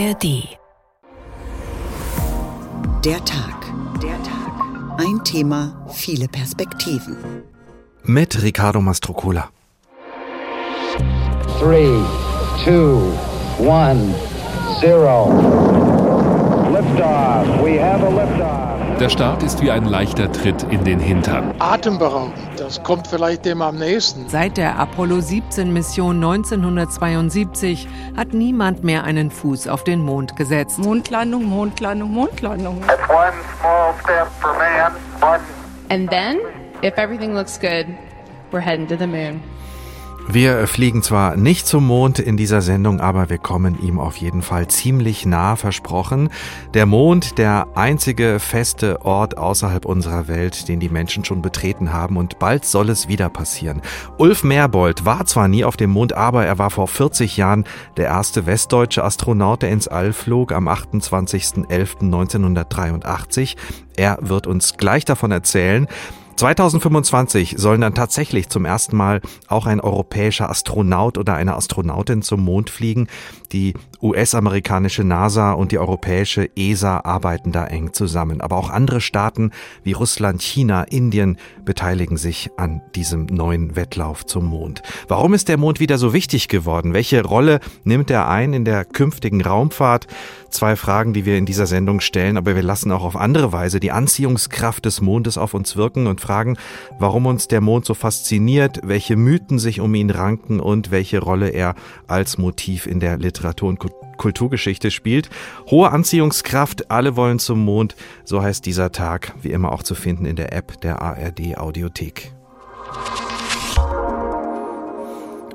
ARD. Der Tag. Der Tag. Ein Thema, viele Perspektiven. Mit Ricardo Mastrocola. 3, 2, 1, 0. Liftoff. We have a liftoff. Der Start ist wie ein leichter Tritt in den Hintern. Atemberaubend, das kommt vielleicht dem am nächsten. Seit der Apollo 17 Mission 1972 hat niemand mehr einen Fuß auf den Mond gesetzt. Mondlandung, Mondlandung, Mondlandung. And then, if everything looks good, we're heading to the moon. Wir fliegen zwar nicht zum Mond in dieser Sendung, aber wir kommen ihm auf jeden Fall ziemlich nah versprochen. Der Mond, der einzige feste Ort außerhalb unserer Welt, den die Menschen schon betreten haben und bald soll es wieder passieren. Ulf Merbold war zwar nie auf dem Mond, aber er war vor 40 Jahren der erste westdeutsche Astronaut, der ins All flog am 28.11.1983. Er wird uns gleich davon erzählen. 2025 sollen dann tatsächlich zum ersten Mal auch ein europäischer Astronaut oder eine Astronautin zum Mond fliegen. Die US-amerikanische NASA und die europäische ESA arbeiten da eng zusammen. Aber auch andere Staaten wie Russland, China, Indien beteiligen sich an diesem neuen Wettlauf zum Mond. Warum ist der Mond wieder so wichtig geworden? Welche Rolle nimmt er ein in der künftigen Raumfahrt? Zwei Fragen, die wir in dieser Sendung stellen, aber wir lassen auch auf andere Weise die Anziehungskraft des Mondes auf uns wirken und fragen, warum uns der Mond so fasziniert, welche Mythen sich um ihn ranken und welche Rolle er als Motiv in der Literatur und Kulturgeschichte spielt. Hohe Anziehungskraft, alle wollen zum Mond, so heißt dieser Tag, wie immer auch zu finden in der App der ARD Audiothek.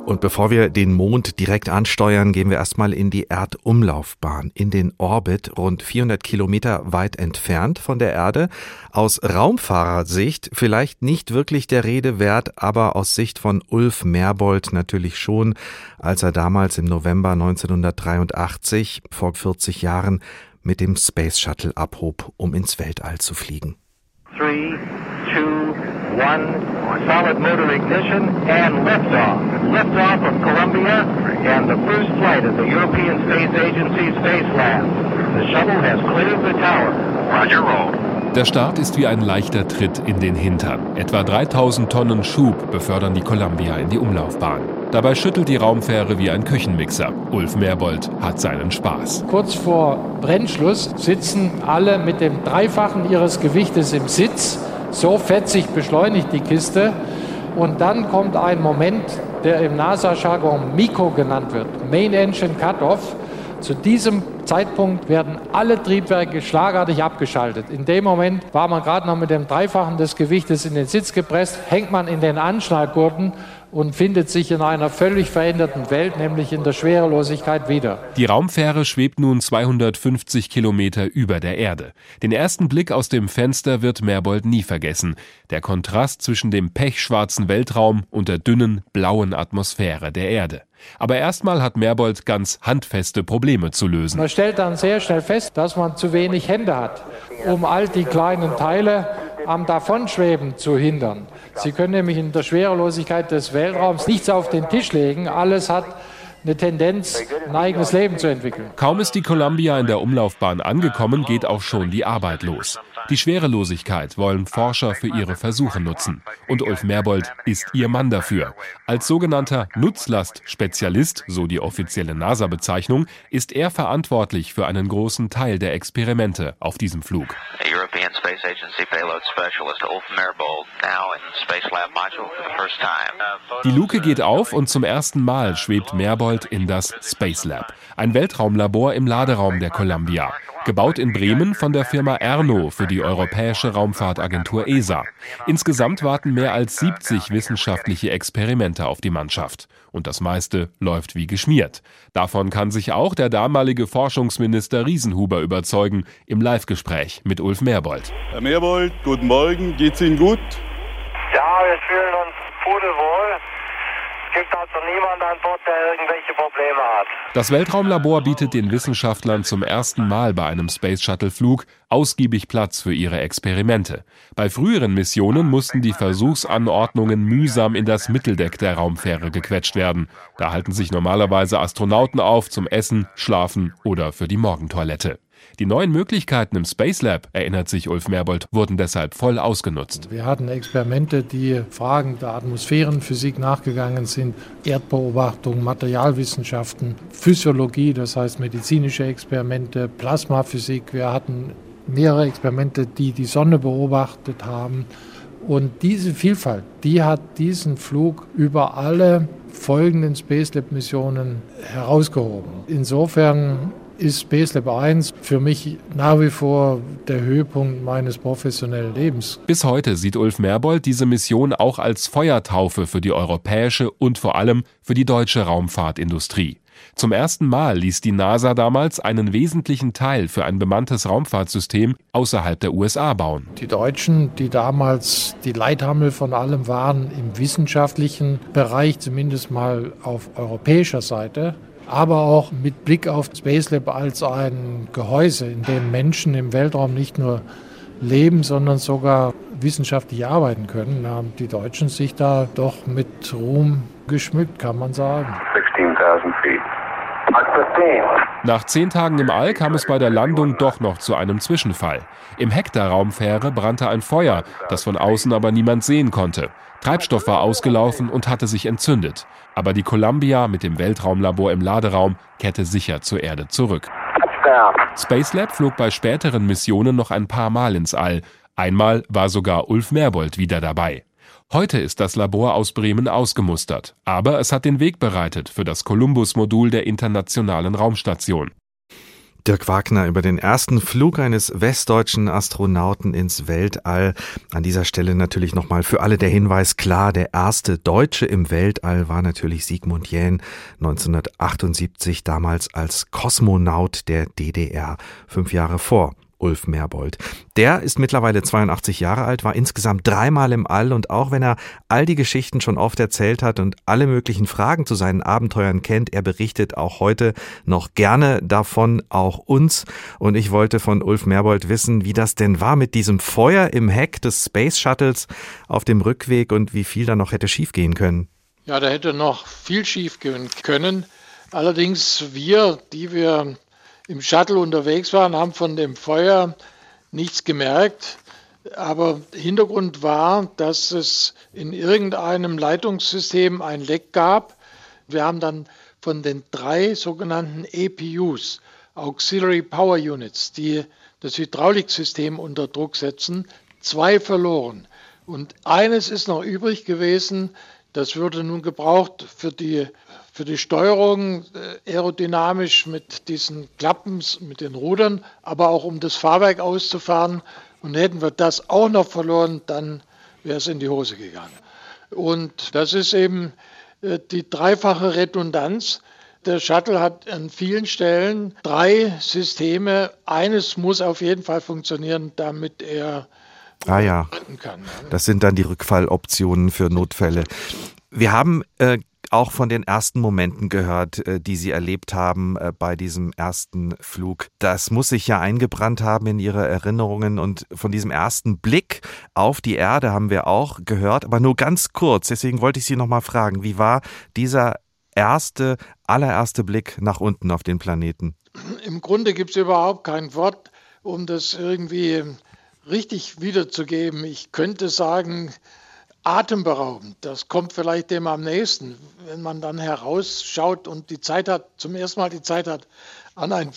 Und bevor wir den Mond direkt ansteuern, gehen wir erstmal in die Erdumlaufbahn, in den Orbit, rund 400 Kilometer weit entfernt von der Erde. Aus Raumfahrersicht vielleicht nicht wirklich der Rede wert, aber aus Sicht von Ulf Merbold natürlich schon, als er damals im November 1983, vor 40 Jahren, mit dem Space Shuttle abhob, um ins Weltall zu fliegen. Three, one. Solid motor ignition and liftoff. Liftoff of Columbia and the first flight of the European Space Agency Space Lab. The shuttle has cleared the tower. Roger roll. Der Start ist wie ein leichter Tritt in den Hintern. Etwa 3000 Tonnen Schub befördern die Columbia in die Umlaufbahn. Dabei schüttelt die Raumfähre wie ein Küchenmixer. Ulf Merbold hat seinen Spaß. Kurz vor Brennschluss sitzen alle mit dem Dreifachen ihres Gewichtes im Sitz. So fetzig beschleunigt die Kiste. Und dann kommt ein Moment, der im NASA-Jargon MICO genannt wird, Main Engine Cutoff. Zu diesem Zeitpunkt werden alle Triebwerke schlagartig abgeschaltet. In dem Moment war man gerade noch mit dem Dreifachen des Gewichtes in den Sitz gepresst, hängt man in den Anschnallgurten und findet sich in einer völlig veränderten Welt, nämlich in der Schwerelosigkeit wieder. Die Raumfähre schwebt nun 250 Kilometer über der Erde. Den ersten Blick aus dem Fenster wird Merbold nie vergessen. Der Kontrast zwischen dem pechschwarzen Weltraum und der dünnen, blauen Atmosphäre der Erde. Aber erstmal hat Merbold ganz handfeste Probleme zu lösen. Man stellt dann sehr schnell fest, dass man zu wenig Hände hat, um all die kleinen Teile am Davonschweben zu hindern. Sie können nämlich in der Schwerelosigkeit des Weltraums nichts auf den Tisch legen. Alles hat eine Tendenz, ein eigenes Leben zu entwickeln. Kaum ist die Columbia in der Umlaufbahn angekommen, geht auch schon die Arbeit los. Die Schwerelosigkeit wollen Forscher für ihre Versuche nutzen. Und Ulf Merbold ist ihr Mann dafür. Als sogenannter Nutzlastspezialist, so die offizielle NASA-Bezeichnung, ist er verantwortlich für einen großen Teil der Experimente auf diesem Flug. Die Luke geht auf und zum ersten Mal schwebt Merbold in das Space Lab, ein Weltraumlabor im Laderaum der Columbia. Gebaut in Bremen von der Firma Erno für die Europäische Raumfahrtagentur ESA. Insgesamt warten mehr als 70 wissenschaftliche Experimente auf die Mannschaft. Und das meiste läuft wie geschmiert. Davon kann sich auch der damalige Forschungsminister Riesenhuber überzeugen im Live-Gespräch mit Ulf Merbold. Herr Merbold, guten Morgen. Geht's Ihnen gut? Ja, wir fühlen uns pudelwohl. Gibt also niemand an Bord, der irgendwelche Probleme hat. Das Weltraumlabor bietet den Wissenschaftlern zum ersten Mal bei einem Space Shuttle Flug ausgiebig Platz für ihre Experimente. Bei früheren Missionen mussten die Versuchsanordnungen mühsam in das Mitteldeck der Raumfähre gequetscht werden. Da halten sich normalerweise Astronauten auf zum Essen, Schlafen oder für die Morgentoilette. Die neuen Möglichkeiten im Space Lab, erinnert sich Ulf Merbold, wurden deshalb voll ausgenutzt. Wir hatten Experimente, die Fragen der Atmosphärenphysik nachgegangen sind, Erdbeobachtung, Materialwissenschaften, Physiologie, das heißt medizinische Experimente, Plasmaphysik. Wir hatten mehrere Experimente, die die Sonne beobachtet haben. Und diese Vielfalt, die hat diesen Flug über alle folgenden Space Lab Missionen herausgehoben. Insofern ist Space Lab 1 für mich nach wie vor der Höhepunkt meines professionellen Lebens. Bis heute sieht Ulf Merbold diese Mission auch als Feuertaufe für die europäische und vor allem für die deutsche Raumfahrtindustrie. Zum ersten Mal ließ die NASA damals einen wesentlichen Teil für ein bemanntes Raumfahrtsystem außerhalb der USA bauen. Die Deutschen, die damals die Leithammel von allem waren im wissenschaftlichen Bereich, zumindest mal auf europäischer Seite, aber auch mit Blick auf Space Lab als ein Gehäuse, in dem Menschen im Weltraum nicht nur leben, sondern sogar wissenschaftlich arbeiten können. Da haben die Deutschen sich da doch mit Ruhm geschmückt, kann man sagen. 16.000 feet. Nach zehn Tagen im All kam es bei der Landung doch noch zu einem Zwischenfall. Im Heck der Raumfähre brannte ein Feuer, das von außen aber niemand sehen konnte. Treibstoff war ausgelaufen und hatte sich entzündet. Aber die Columbia mit dem Weltraumlabor im Laderaum kehrte sicher zur Erde zurück. Spacelab flog bei späteren Missionen noch ein paar Mal ins All. Einmal war sogar Ulf Merbold wieder dabei. Heute ist das Labor aus Bremen ausgemustert, aber es hat den Weg bereitet für das Columbus-Modul der Internationalen Raumstation. Dirk Wagner über den ersten Flug eines westdeutschen Astronauten ins Weltall. An dieser Stelle natürlich nochmal für alle der Hinweis klar, der erste Deutsche im Weltall war natürlich Sigmund Jähn 1978 damals als Kosmonaut der DDR, fünf Jahre vor Ulf Merbold. Der ist mittlerweile 82 Jahre alt, war insgesamt dreimal im All und auch wenn er all die Geschichten schon oft erzählt hat und alle möglichen Fragen zu seinen Abenteuern kennt, er berichtet auch heute noch gerne davon, auch uns. Und ich wollte von Ulf Merbold wissen, wie das denn war mit diesem Feuer im Heck des Space Shuttles auf dem Rückweg und wie viel da noch hätte schiefgehen können. Ja, da hätte noch viel schiefgehen können. Allerdings wir, die wir im Shuttle unterwegs waren, haben von dem Feuer nichts gemerkt. Aber Hintergrund war, dass es in irgendeinem Leitungssystem ein Leck gab. Wir haben dann von den drei sogenannten EPUs, Auxiliary Power Units, die das Hydrauliksystem unter Druck setzen, zwei verloren. Und eines ist noch übrig gewesen, das würde nun gebraucht für die für die Steuerung äh, aerodynamisch mit diesen Klappen, mit den Rudern, aber auch um das Fahrwerk auszufahren. Und hätten wir das auch noch verloren, dann wäre es in die Hose gegangen. Und das ist eben äh, die dreifache Redundanz. Der Shuttle hat an vielen Stellen drei Systeme. Eines muss auf jeden Fall funktionieren, damit er Ah ja, das sind dann die Rückfalloptionen für Notfälle. Wir haben äh, auch von den ersten Momenten gehört, äh, die Sie erlebt haben äh, bei diesem ersten Flug. Das muss sich ja eingebrannt haben in Ihre Erinnerungen und von diesem ersten Blick auf die Erde haben wir auch gehört, aber nur ganz kurz. Deswegen wollte ich Sie noch mal fragen, wie war dieser erste, allererste Blick nach unten auf den Planeten? Im Grunde gibt es überhaupt kein Wort, um das irgendwie richtig wiederzugeben. Ich könnte sagen, atemberaubend. Das kommt vielleicht dem am nächsten, wenn man dann herausschaut und die Zeit hat, zum ersten Mal die Zeit hat, an ein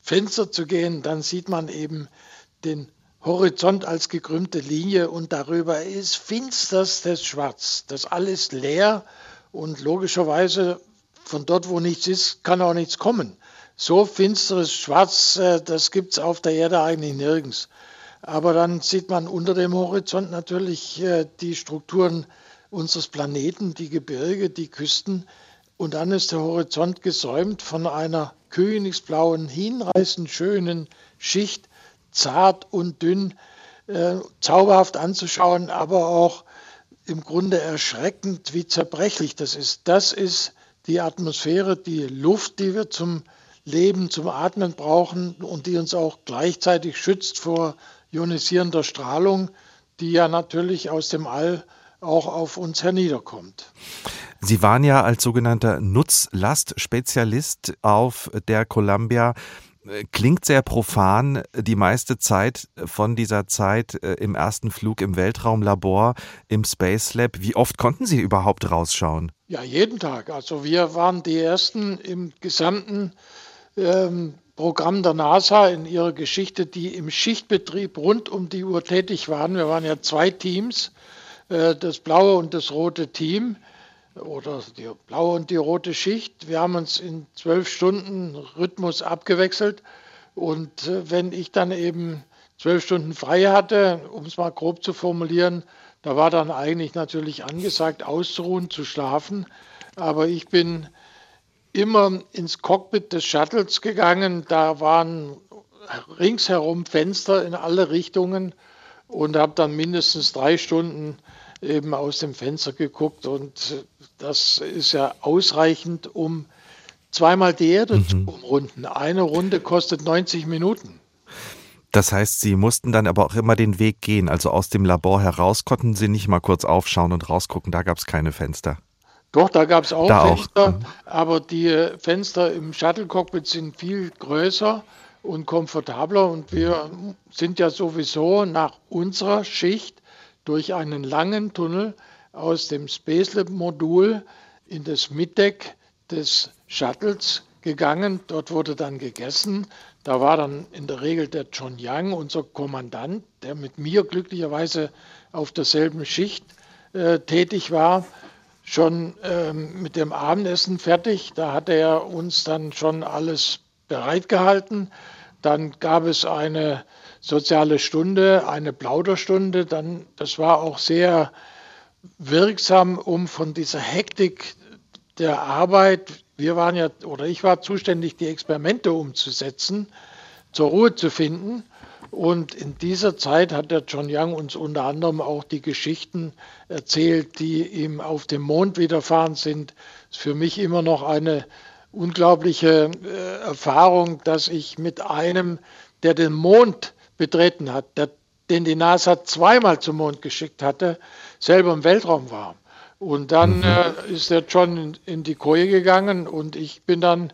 Fenster zu gehen, dann sieht man eben den Horizont als gekrümmte Linie und darüber ist finsterstes Schwarz. Das alles leer und logischerweise von dort, wo nichts ist, kann auch nichts kommen. So finsteres Schwarz, äh, das gibt es auf der Erde eigentlich nirgends. Aber dann sieht man unter dem Horizont natürlich äh, die Strukturen unseres Planeten, die Gebirge, die Küsten. Und dann ist der Horizont gesäumt von einer königsblauen, hinreißend schönen Schicht, zart und dünn, äh, zauberhaft anzuschauen, aber auch im Grunde erschreckend, wie zerbrechlich das ist. Das ist die Atmosphäre, die Luft, die wir zum Leben, zum Atmen brauchen und die uns auch gleichzeitig schützt vor ionisierender Strahlung, die ja natürlich aus dem All auch auf uns herniederkommt. Sie waren ja als sogenannter Nutzlastspezialist auf der Columbia klingt sehr profan, die meiste Zeit von dieser Zeit äh, im ersten Flug im Weltraumlabor, im Space Lab. Wie oft konnten Sie überhaupt rausschauen? Ja, jeden Tag. Also wir waren die Ersten im gesamten ähm, Programm der NASA in ihrer Geschichte, die im Schichtbetrieb rund um die Uhr tätig waren. Wir waren ja zwei Teams, äh, das blaue und das rote Team oder die blaue und die rote Schicht. Wir haben uns in zwölf Stunden Rhythmus abgewechselt. Und äh, wenn ich dann eben zwölf Stunden frei hatte, um es mal grob zu formulieren, da war dann eigentlich natürlich angesagt, auszuruhen, zu schlafen. Aber ich bin immer ins Cockpit des Shuttles gegangen. Da waren ringsherum Fenster in alle Richtungen und habe dann mindestens drei Stunden eben aus dem Fenster geguckt und das ist ja ausreichend, um zweimal die Erde mhm. zu umrunden. Eine Runde kostet 90 Minuten. Das heißt, Sie mussten dann aber auch immer den Weg gehen. Also aus dem Labor heraus konnten Sie nicht mal kurz aufschauen und rausgucken. Da gab es keine Fenster. Doch, da gab es auch da Fenster, auch. Mhm. aber die Fenster im Shuttle-Cockpit sind viel größer und komfortabler und wir sind ja sowieso nach unserer Schicht durch einen langen Tunnel aus dem Spacelab-Modul in das Middeck des Shuttles gegangen. Dort wurde dann gegessen. Da war dann in der Regel der John Young, unser Kommandant, der mit mir glücklicherweise auf derselben Schicht äh, tätig war, schon ähm, mit dem Abendessen fertig. Da hatte er uns dann schon alles bereitgehalten. Dann gab es eine soziale Stunde, eine Plauderstunde. Dann, das war auch sehr wirksam, um von dieser Hektik der Arbeit, wir waren ja, oder ich war zuständig, die Experimente umzusetzen, zur Ruhe zu finden. Und in dieser Zeit hat der John Young uns unter anderem auch die Geschichten erzählt, die ihm auf dem Mond widerfahren sind. Das ist für mich immer noch eine unglaubliche äh, Erfahrung, dass ich mit einem, der den Mond betreten hat, der, den die NASA zweimal zum Mond geschickt hatte, selber im Weltraum war. Und dann mhm. äh, ist der John in, in, die Koje gegangen und ich bin dann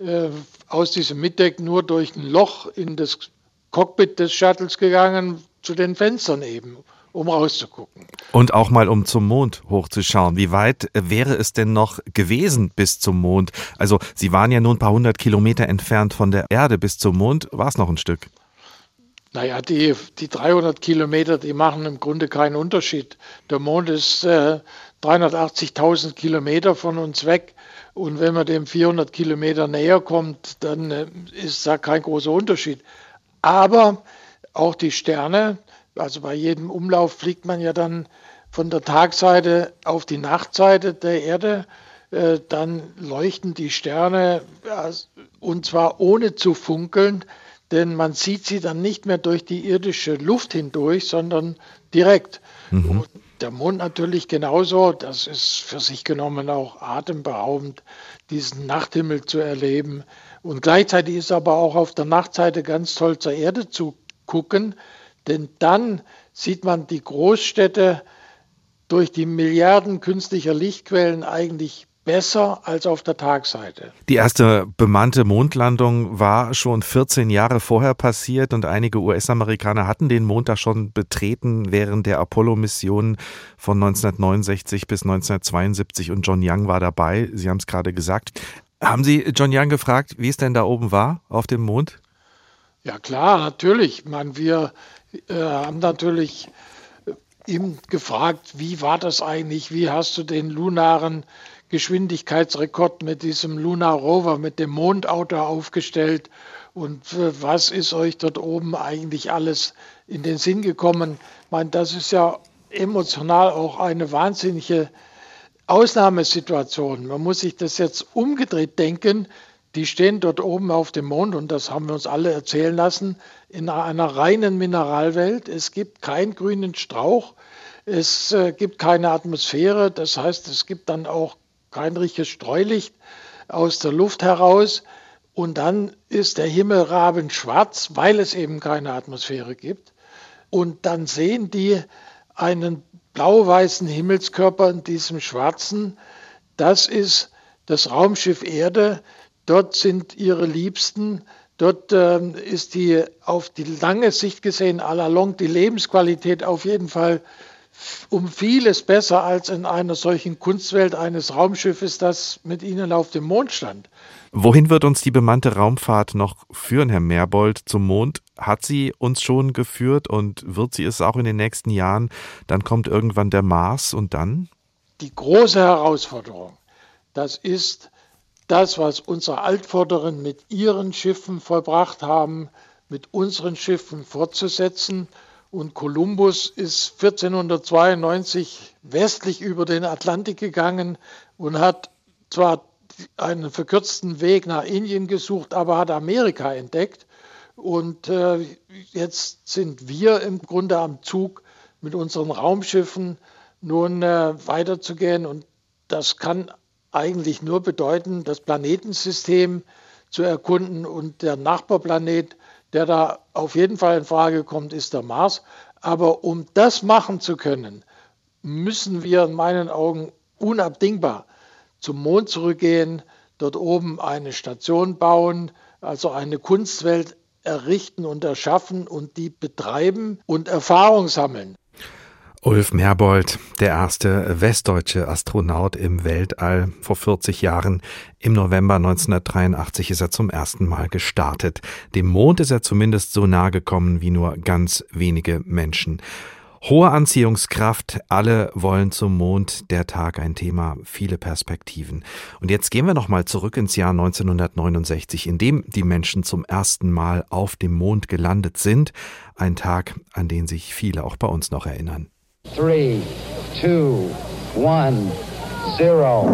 äh, aus diesem Mitdeck nur durch ein Loch in das Cockpit des Shuttles gegangen, zu den Fenstern eben, um rauszugucken. Und auch mal um zum Mond hochzuschauen. Wie weit wäre es denn noch gewesen bis zum Mond? Also Sie waren ja nur ein paar hundert Kilometer entfernt von der Erde bis zum Mond. War es noch ein Stück? Naja, die, die 300 Kilometer, die machen im Grunde keinen Unterschied. Der Mond ist äh, 380.000 Kilometer von uns weg. Und wenn man dem 400 Kilometer näher kommt, dann äh, ist da kein großer Unterschied. Aber auch die Sterne, also bei jedem Umlauf fliegt man ja dann von der Tagseite auf die Nachtseite der Erde. Äh, dann leuchten die Sterne, und zwar ohne zu funkeln, denn man sieht sie dann nicht mehr durch die irdische Luft hindurch, sondern direkt. Mhm. Der Mond natürlich genauso, das ist für sich genommen auch atemberaubend, diesen Nachthimmel zu erleben. Und gleichzeitig ist aber auch auf der Nachtseite ganz toll zur Erde zu gucken, denn dann sieht man die Großstädte durch die Milliarden künstlicher Lichtquellen eigentlich besser als auf der Tagseite. Die erste bemannte Mondlandung war schon 14 Jahre vorher passiert und einige US-Amerikaner hatten den Mond da schon betreten während der Apollo-Mission von 1969 bis 1972 und John Young war dabei. Sie haben es gerade gesagt. Haben Sie John Young gefragt, wie es denn da oben war auf dem Mond? Ja klar, natürlich. Man, wir äh, haben natürlich ihm gefragt, wie war das eigentlich? Wie hast du den lunaren Geschwindigkeitsrekord mit diesem Lunar Rover, mit dem Mondauto aufgestellt. Und was ist euch dort oben eigentlich alles in den Sinn gekommen? Ich meine, das ist ja emotional auch eine wahnsinnige Ausnahmesituation. Man muss sich das jetzt umgedreht denken. Die stehen dort oben auf dem Mond und das haben wir uns alle erzählen lassen, in einer reinen Mineralwelt. Es gibt keinen grünen Strauch. Es äh, gibt keine Atmosphäre, das heißt, es gibt dann auch kein richtiges Streulicht aus der Luft heraus. Und dann ist der Himmel rabenschwarz, weil es eben keine Atmosphäre gibt. Und dann sehen die einen blau-weißen Himmelskörper in diesem schwarzen. Das ist das Raumschiff Erde. Dort sind ihre Liebsten. Dort äh, ist die auf die lange Sicht gesehen, à la longue, die Lebensqualität auf jeden Fall um vieles besser als in einer solchen Kunstwelt eines Raumschiffes, das mit ihnen auf dem Mond stand. Wohin wird uns die bemannte Raumfahrt noch führen, Herr Merbold, zum Mond? Hat sie uns schon geführt und wird sie es auch in den nächsten Jahren? Dann kommt irgendwann der Mars und dann? Die große Herausforderung, das ist das, was unsere Altvorderen mit ihren Schiffen vollbracht haben, mit unseren Schiffen fortzusetzen und Kolumbus ist 1492 westlich über den Atlantik gegangen und hat zwar einen verkürzten Weg nach Indien gesucht, aber hat Amerika entdeckt. Und äh, jetzt sind wir im Grunde am Zug mit unseren Raumschiffen nun äh, weiterzugehen. Und das kann eigentlich nur bedeuten, das Planetensystem zu erkunden und der Nachbarplanet der da auf jeden Fall in Frage kommt, ist der Mars. Aber um das machen zu können, müssen wir in meinen Augen unabdingbar zum Mond zurückgehen, dort oben eine Station bauen, also eine Kunstwelt errichten und erschaffen und die betreiben und Erfahrung sammeln. Ulf Merbold, der erste westdeutsche Astronaut im Weltall. Vor 40 Jahren, im November 1983, ist er zum ersten Mal gestartet. Dem Mond ist er zumindest so nahe gekommen wie nur ganz wenige Menschen. Hohe Anziehungskraft, alle wollen zum Mond, der Tag ein Thema, viele Perspektiven. Und jetzt gehen wir nochmal zurück ins Jahr 1969, in dem die Menschen zum ersten Mal auf dem Mond gelandet sind. Ein Tag, an den sich viele auch bei uns noch erinnern. Three, two, one, zero.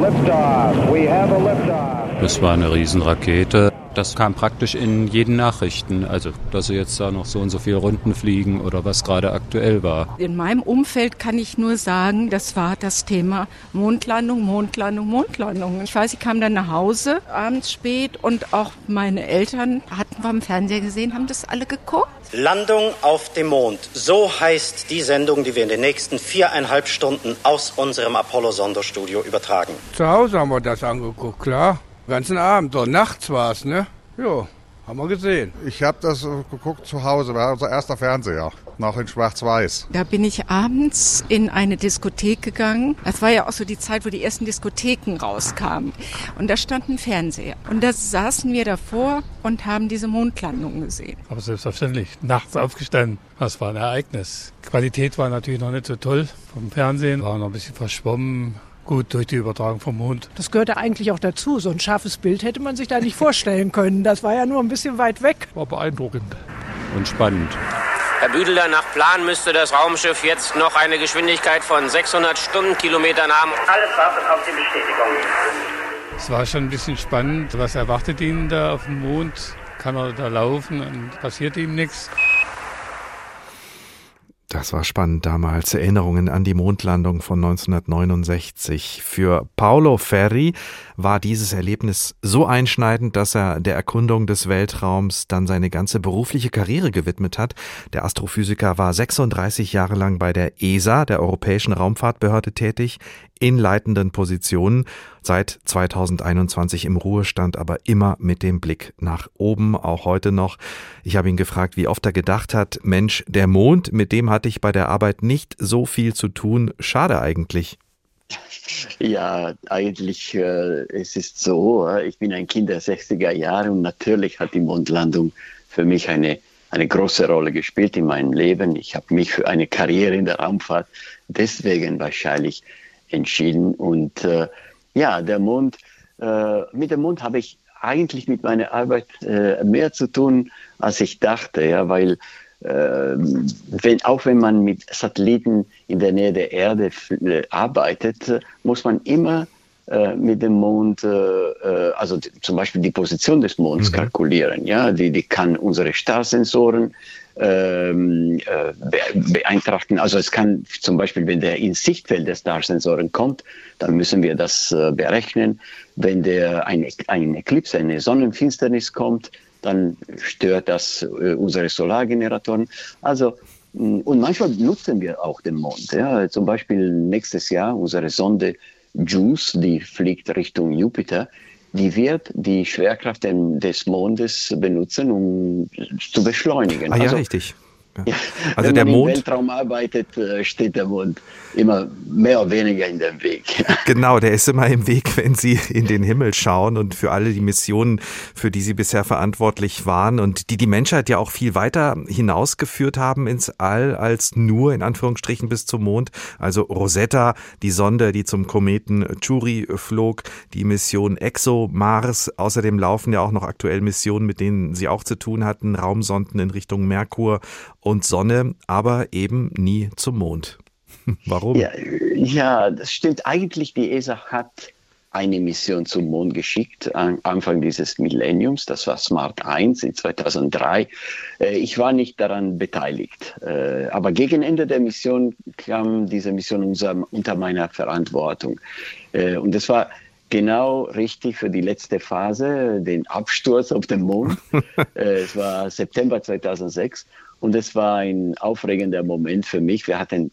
Liftoff. We have a liftoff. Das war eine Riesenrakete. Das kam praktisch in jeden Nachrichten, also dass sie jetzt da noch so und so viele Runden fliegen oder was gerade aktuell war. In meinem Umfeld kann ich nur sagen, das war das Thema Mondlandung, Mondlandung, Mondlandung. Ich weiß, ich kam dann nach Hause abends spät und auch meine Eltern hatten wir im Fernseher gesehen, haben das alle geguckt. Landung auf dem Mond. So heißt die Sendung, die wir in den nächsten viereinhalb Stunden aus unserem Apollo-Sonderstudio übertragen. Zu Hause haben wir das angeguckt, klar. Den ganzen Abend, so nachts war es, ne? Jo, haben wir gesehen. Ich habe das geguckt zu Hause, war unser erster Fernseher, noch in Schwarz-Weiß. Da bin ich abends in eine Diskothek gegangen. Das war ja auch so die Zeit, wo die ersten Diskotheken rauskamen. Und da stand ein Fernseher. Und da saßen wir davor und haben diese Mondlandung gesehen. Aber selbstverständlich, nachts aufgestanden. Das war ein Ereignis. Qualität war natürlich noch nicht so toll vom Fernsehen, war noch ein bisschen verschwommen gut durch die Übertragung vom Mond. Das gehörte eigentlich auch dazu. So ein scharfes Bild hätte man sich da nicht vorstellen können. Das war ja nur ein bisschen weit weg. War beeindruckend. Und spannend. Herr Büdeler, nach Plan müsste das Raumschiff jetzt noch eine Geschwindigkeit von 600 Stundenkilometern haben. Alles wartet auf die Bestätigung. Es war schon ein bisschen spannend. Was erwartet ihn da auf dem Mond? Kann er da laufen und passiert ihm nichts? Das war spannend damals. Erinnerungen an die Mondlandung von 1969. Für Paolo Ferri war dieses Erlebnis so einschneidend, dass er der Erkundung des Weltraums dann seine ganze berufliche Karriere gewidmet hat. Der Astrophysiker war 36 Jahre lang bei der ESA, der Europäischen Raumfahrtbehörde, tätig, in leitenden Positionen, seit 2021 im Ruhestand, aber immer mit dem Blick nach oben, auch heute noch. Ich habe ihn gefragt, wie oft er gedacht hat, Mensch, der Mond, mit dem hatte ich bei der Arbeit nicht so viel zu tun, schade eigentlich. Ja, eigentlich, äh, es ist so, äh, ich bin ein Kind der 60er Jahre und natürlich hat die Mondlandung für mich eine, eine große Rolle gespielt in meinem Leben. Ich habe mich für eine Karriere in der Raumfahrt deswegen wahrscheinlich entschieden. Und äh, ja, der Mond, äh, mit dem Mond habe ich eigentlich mit meiner Arbeit äh, mehr zu tun, als ich dachte, ja, weil äh, wenn, auch wenn man mit Satelliten in der Nähe der Erde äh, arbeitet, muss man immer äh, mit dem Mond äh, also zum Beispiel die Position des Monds mhm. kalkulieren. Ja, die, die kann unsere Starsensoren ähm, äh, beeinträchtigen. Also es kann zum Beispiel, wenn der ins Sichtfeld der Starsensoren kommt, dann müssen wir das äh, berechnen. Wenn der ein, ein Eclipse, eine Sonnenfinsternis kommt, dann stört das äh, unsere Solargeneratoren. Also und manchmal nutzen wir auch den Mond. Ja. Zum Beispiel nächstes Jahr unsere Sonde JUICE, die fliegt Richtung Jupiter die wird die Schwerkraft des Mondes benutzen, um zu beschleunigen. Ah ja, also, richtig. Ja. Also Wenn der man Mond. Im Weltraum arbeitet, äh, steht der Mond immer mehr oder weniger in dem Weg. Genau, der ist immer im Weg, wenn Sie in den Himmel schauen und für alle die Missionen, für die Sie bisher verantwortlich waren und die die Menschheit ja auch viel weiter hinausgeführt haben ins All als nur in Anführungsstrichen bis zum Mond. Also Rosetta, die Sonde, die zum Kometen Churi flog, die Mission Exo Mars. Außerdem laufen ja auch noch aktuell Missionen, mit denen Sie auch zu tun hatten, Raumsonden in Richtung Merkur und Sonne, aber eben nie zum Mond. Warum? Ja, ja, das stimmt. Eigentlich, die ESA hat eine Mission zum Mond geschickt, Anfang dieses Millenniums. Das war Smart 1 in 2003. Äh, ich war nicht daran beteiligt. Äh, aber gegen Ende der Mission kam diese Mission unter meiner Verantwortung. Äh, und es war genau richtig für die letzte Phase, den Absturz auf den Mond. es war September 2006. Und es war ein aufregender Moment für mich. Wir hatten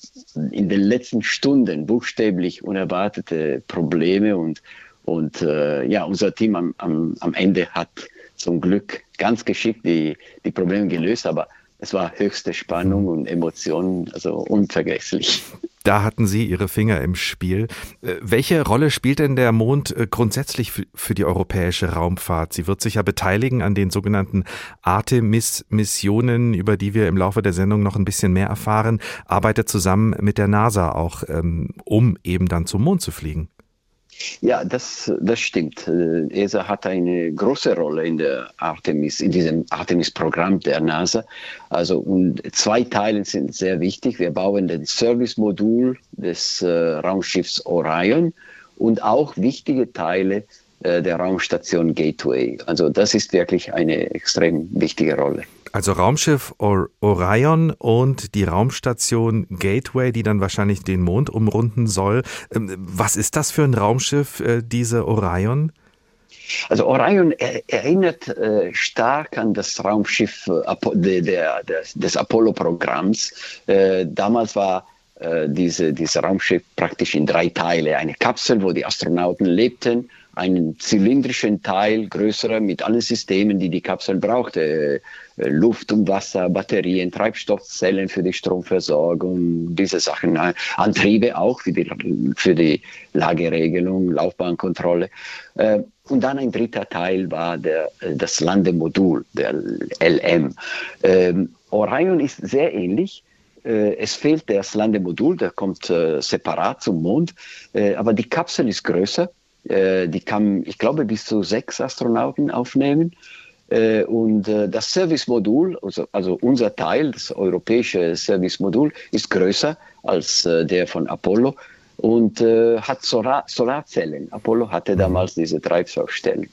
in den letzten Stunden buchstäblich unerwartete Probleme und, und äh, ja, unser Team am, am, am Ende hat zum Glück ganz geschickt die, die Probleme gelöst, aber es war höchste Spannung und Emotionen, also unvergesslich. Da hatten Sie Ihre Finger im Spiel. Äh, welche Rolle spielt denn der Mond äh, grundsätzlich für die europäische Raumfahrt? Sie wird sich ja beteiligen an den sogenannten Artemis-Missionen, über die wir im Laufe der Sendung noch ein bisschen mehr erfahren, arbeitet zusammen mit der NASA auch, ähm, um eben dann zum Mond zu fliegen. Ja, das, das stimmt. Äh, ESA hat eine große Rolle in der Artemis, in diesem Artemis-Programm der NASA. Also und zwei Teile sind sehr wichtig. Wir bauen den Service-Modul des äh, Raumschiffs Orion und auch wichtige Teile äh, der Raumstation Gateway. Also das ist wirklich eine extrem wichtige Rolle. Also Raumschiff Orion und die Raumstation Gateway, die dann wahrscheinlich den Mond umrunden soll. Ähm, was ist das für ein Raumschiff, äh, diese Orion? Also Orion erinnert äh, stark an das Raumschiff äh, der, des, des Apollo-Programms. damals war diese, dieses Raumschiff praktisch in drei Teile. Eine Kapsel, wo die Astronauten lebten, einen zylindrischen Teil, größerer, mit allen Systemen, die die Kapsel brauchte. Äh, Luft und Wasser, Batterien, Treibstoffzellen für die Stromversorgung, diese Sachen, äh, Antriebe auch für die, für die Lageregelung, Laufbahnkontrolle. Äh, und dann ein dritter Teil war der, das Landemodul, der LM. Ähm, Orion ist sehr ähnlich. Es fehlt das Landemodul, der kommt separat zum Mond, aber die Kapsel ist größer. Die kann, ich glaube, bis zu sechs Astronauten aufnehmen. Äh, und äh, das Service-Modul, also, also, unser Teil, das europäische Service-Modul, ist größer als äh, der von Apollo und hat Solar Solarzellen. Apollo hatte mhm. damals diese Treibstoffzellen.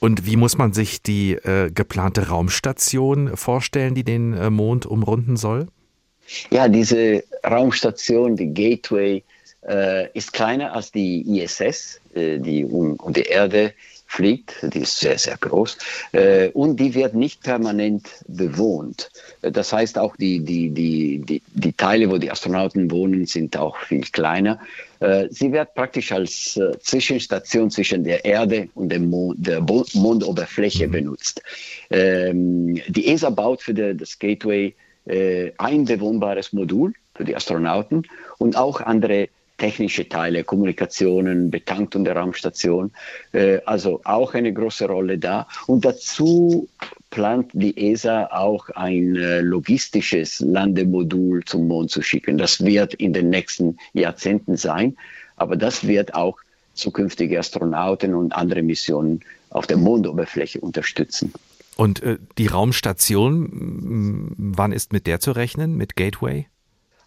Und wie muss man sich die äh, geplante Raumstation vorstellen, die den äh, Mond umrunden soll? Ja, diese Raumstation, die Gateway, äh, ist kleiner als die ISS, die um, um die Erde fliegt, die ist sehr, sehr groß, äh, und die wird nicht permanent bewohnt. Das heißt, auch die, die, die, die, die Teile, wo die Astronauten wohnen, sind auch viel kleiner. Äh, sie wird praktisch als äh, Zwischenstation zwischen der Erde und dem Mond, der Mondoberfläche mhm. benutzt. Ähm, die ESA baut für die, das Gateway äh, ein bewohnbares Modul für die Astronauten und auch andere technische Teile, Kommunikationen, Betankung der Raumstation, äh, also auch eine große Rolle da. Und dazu plant die ESA auch ein äh, logistisches Landemodul zum Mond zu schicken. Das wird in den nächsten Jahrzehnten sein, aber das wird auch zukünftige Astronauten und andere Missionen auf der Mondoberfläche unterstützen. Und äh, die Raumstation, wann ist mit der zu rechnen, mit Gateway?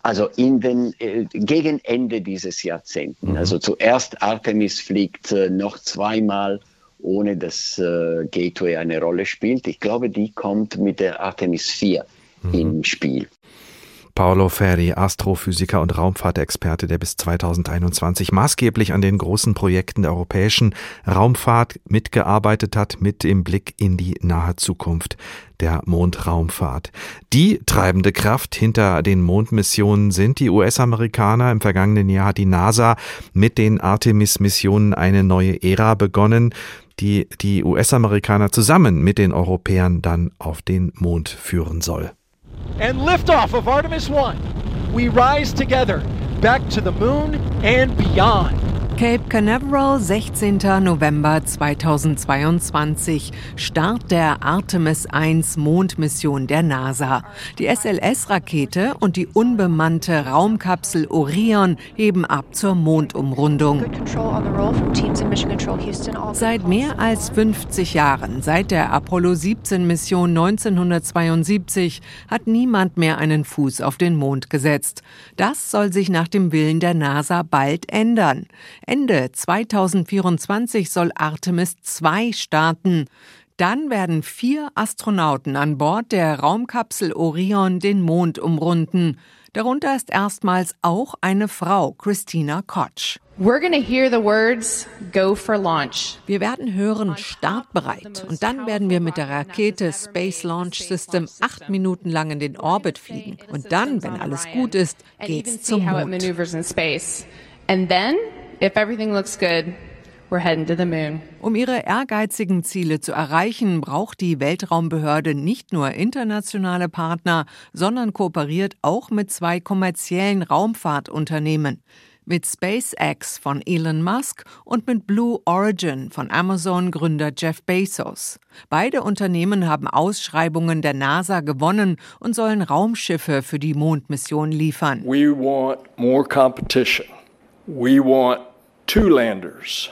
Also in den, äh, gegen Ende dieses Jahrzehnts. Mhm. Also zuerst Artemis fliegt äh, noch zweimal, ohne dass äh, Gateway eine Rolle spielt. Ich glaube, die kommt mit der Artemis 4 Mhm. im Spiel. Paolo Ferri, Astrophysiker und Raumfahrtexperte, der bis 2021 maßgeblich an den großen Projekten der europäischen Raumfahrt mitgearbeitet hat, mit dem Blick in die nahe Zukunft der Mondraumfahrt. Die treibende Kraft hinter den Mondmissionen sind die US-Amerikaner. Im vergangenen Jahr hat die NASA mit den Artemis-Missionen eine neue Ära begonnen, die die US-Amerikaner zusammen mit den Europäern dann auf den Mond führen soll. And liftoff of Artemis 1. We rise together back to the moon and beyond. Cape Canaveral, 16. November 2022. Start der Artemis 1 Mondmission der NASA. Die SLS-Rakete und die unbemannte Raumkapsel Orion heben ab zur Mondumrundung. Seit mehr als 50 Jahren, seit der Apollo 17 Mission 1972, hat niemand mehr einen Fuß auf den Mond gesetzt. Das soll sich nach dem Willen der NASA bald ändern. Ende 2024 soll Artemis 2 starten. Dann werden vier Astronauten an Bord der Raumkapsel Orion den Mond umrunden. Darunter ist erstmals auch eine Frau, Christina Koch. We're going to hear the words go for launch. Wir werden hören startbereit und dann werden wir mit der Rakete Space Launch System acht Minuten lang in den Orbit fliegen. Und dann, wenn alles gut ist, geht's zum Mond. And then, if everything looks good, we're heading to the moon. Um ihre ehrgeizigen Ziele zu erreichen, braucht die Weltraumbehörde nicht nur internationale Partner, sondern kooperiert auch mit zwei kommerziellen Raumfahrtunternehmen. Mit SpaceX von Elon Musk und mit Blue Origin von Amazon-Gründer Jeff Bezos. Beide Unternehmen haben Ausschreibungen der NASA gewonnen und sollen Raumschiffe für die Mondmission liefern. We want more competition. We want two landers.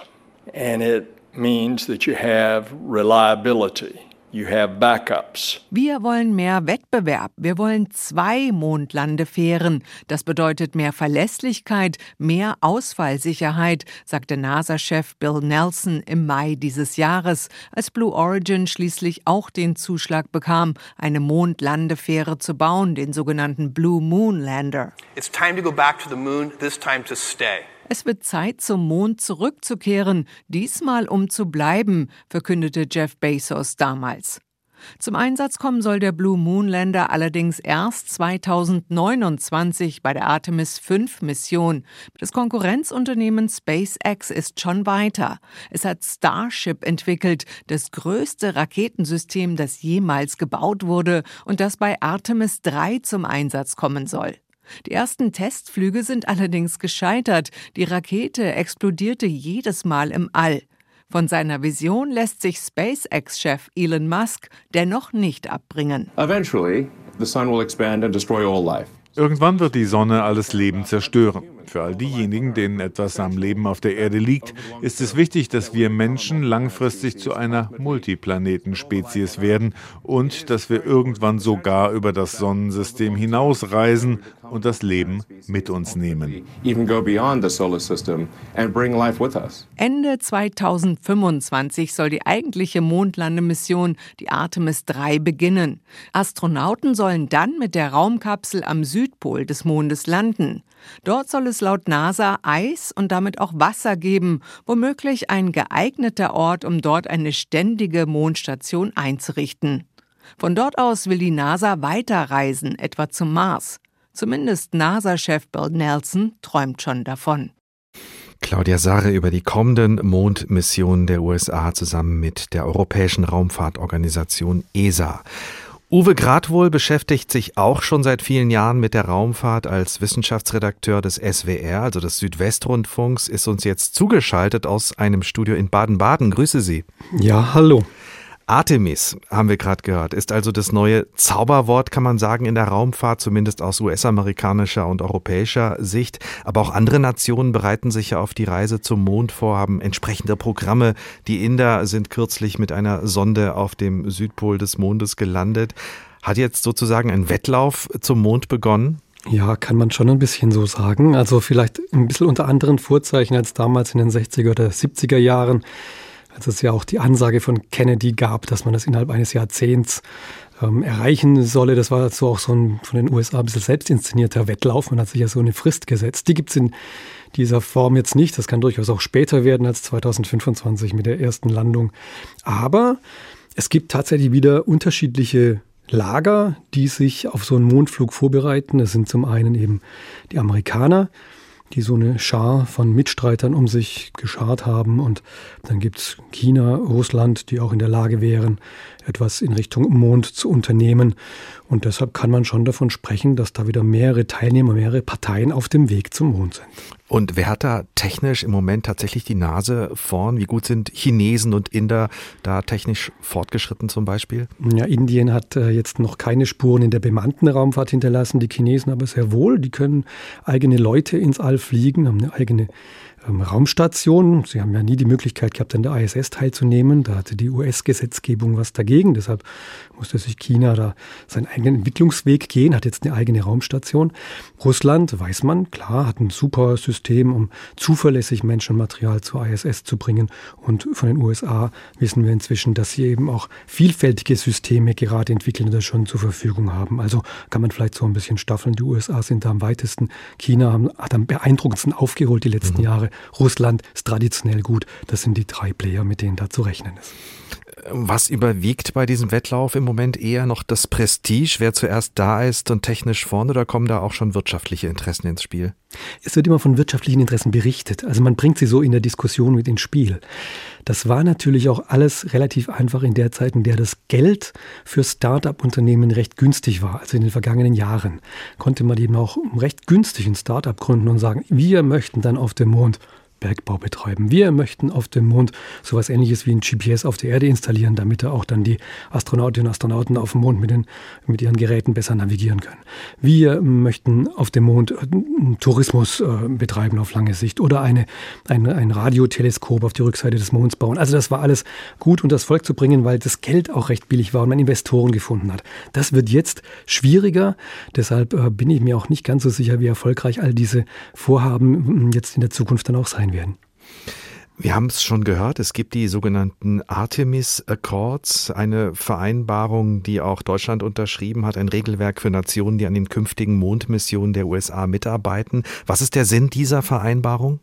And it means that you have reliability, you have backups. Wir wollen mehr Wettbewerb. Wir wollen zwei Mondlandefähren. Das bedeutet mehr Verlässlichkeit, mehr Ausfallsicherheit, sagte NASA-Chef Bill Nelson im Mai dieses Jahres, als Blue Origin schließlich auch den Zuschlag bekam, eine Mondlandefähre zu bauen, den sogenannten Blue Moon Lander. It's time to go back to the moon, this time to stay. Es wird Zeit, zum Mond zurückzukehren, diesmal um zu bleiben, verkündete Jeff Bezos damals. Zum Einsatz kommen soll der Blue Moon Lander allerdings erst 2029 bei der Artemis 5 Mission. Das Konkurrenzunternehmen SpaceX ist schon weiter. Es hat Starship entwickelt, das größte Raketensystem, das jemals gebaut wurde und das bei Artemis 3 zum Einsatz kommen soll. Die ersten Testflüge sind allerdings gescheitert. Die Rakete explodierte jedes Mal im All. Von seiner Vision lässt sich SpaceX-Chef Elon Musk dennoch nicht abbringen. Eventually, the sun will expand and destroy all life. Irgendwann wird die Sonne alles Leben zerstören. Für all diejenigen, denen etwas am Leben auf der Erde liegt, ist es wichtig, dass wir Menschen langfristig zu einer Multiplanetenspezies werden und dass wir irgendwann sogar über das Sonnensystem hinausreisen und das Leben mit uns nehmen. Even go beyond the solar system and bring life with us. Ende 2025 soll die eigentliche Mondlandemission, die Artemis 3, beginnen. Astronauten sollen dann mit der Raumkapsel am Südpol des Mondes landen. Dort soll es laut NASA Eis und damit auch Wasser geben, womöglich ein geeigneter Ort, um dort eine ständige Mondstation einzurichten. Von dort aus will die NASA weiterreisen, etwa zum Mars. Zumindest NASA-Chef Bill Nelson träumt schon davon. Claudia Sarre über die kommenden Mondmissionen der USA zusammen mit der Europäischen Raumfahrtorganisation ESA. Uwe Gradwohl beschäftigt sich auch schon seit vielen Jahren mit der Raumfahrt als Wissenschaftsredakteur des SWR, also des Südwestrundfunks, ist uns jetzt zugeschaltet aus einem Studio in Baden-Baden. Grüße Sie. Ja, hallo. Artemis, haben wir gerade gehört, ist also das neue Zauberwort, kann man sagen, in der Raumfahrt, zumindest aus US-amerikanischer und europäischer Sicht. Aber auch andere Nationen bereiten sich ja auf die Reise zum Mond vor, haben entsprechende Programme. Die Inder sind kürzlich mit einer Sonde auf dem Südpol des Mondes gelandet. Hat jetzt sozusagen ein Wettlauf zum Mond begonnen? Ja, kann man schon ein bisschen so sagen. Also vielleicht ein bisschen unter anderen Vorzeichen als damals in den 60er oder 70er Jahren, als es ja auch die Ansage von Kennedy gab, dass man das innerhalb eines Jahrzehnts ähm, erreichen solle. Das war so auch so ein von den USA ein bisschen selbst inszenierter Wettlauf. Man hat sich ja so eine Frist gesetzt. Die gibt's in dieser Form jetzt nicht. Das kann durchaus auch später werden als 2025 mit der ersten Landung. Aber es gibt tatsächlich wieder unterschiedliche Lager, die sich auf so einen Mondflug vorbereiten. Das sind zum einen eben die Amerikaner, die so eine Schar von Mitstreitern um sich geschart haben. Und dann gibt's China, Russland, die auch in der Lage wären, etwas in Richtung Mond zu unternehmen. Und deshalb kann man schon davon sprechen, dass da wieder mehrere Teilnehmer, mehrere Parteien auf dem Weg zum Mond sind. Und wer hat da technisch im Moment tatsächlich die Nase vorn? Wie gut sind Chinesen und Inder da technisch fortgeschritten zum Beispiel? Ja, Indien hat äh, jetzt noch keine Spuren in der bemannten Raumfahrt hinterlassen, die Chinesen aber sehr wohl. Die können eigene Leute ins All fliegen, haben eine eigene ähm, Raumstation. Sie haben ja nie die Möglichkeit gehabt, an der ISS teilzunehmen. Da hatte die US-Gesetzgebung was dagegen. Deshalb musste sich China da seinen eigenen Entwicklungsweg gehen, hat jetzt eine eigene Raumstation. Russland, weiß man, klar, hat ein super System, um zuverlässig Menschenmaterial zur ISS zu bringen. Und von den USA wissen wir inzwischen, dass sie eben auch vielfältige Systeme gerade entwickeln oder schon zur Verfügung haben. Also kann man vielleicht so ein bisschen staffeln. Die USA sind da am weitesten. China hat am beeindruckendsten aufgeholt die letzten mhm. Jahre. Russland ist traditionell gut. Das sind die drei Player, mit denen da zu rechnen ist. Was überwiegt bei diesem Wettlauf im Moment eher noch das Prestige, wer zuerst da ist und technisch vorne, oder kommen da auch schon wirtschaftliche Interessen ins Spiel? Es wird immer von wirtschaftlichen Interessen berichtet. Also man bringt sie so in der Diskussion mit ins Spiel. Das war natürlich auch alles relativ einfach in der Zeit, in der das Geld für Start-up-Unternehmen recht günstig war. Also in den vergangenen Jahren konnte man eben auch recht günstig ein Start-up gründen und sagen, wir möchten dann auf dem Mond Bergbau betreiben. Wir möchten auf dem Mond sowas ähnliches wie ein GPS auf der Erde installieren, damit da auch dann die Astronautinnen und Astronauten auf dem Mond mit, den, mit ihren Geräten besser navigieren können. Wir möchten auf dem Mond äh, Tourismus äh, betreiben auf lange Sicht oder eine, ein, ein Radioteleskop auf die Rückseite des Monds bauen. Also das war alles gut und das Volk zu bringen, weil das Geld auch recht billig war und man Investoren gefunden hat. Das wird jetzt schwieriger. Deshalb äh, bin ich mir auch nicht ganz so sicher, wie erfolgreich all diese Vorhaben jetzt in der Zukunft dann auch sein werden. Wir haben es schon gehört, es gibt die sogenannten Artemis Accords, eine Vereinbarung, die auch Deutschland unterschrieben hat, ein Regelwerk für Nationen, die an den künftigen Mondmissionen der USA mitarbeiten. Was ist der Sinn dieser Vereinbarung?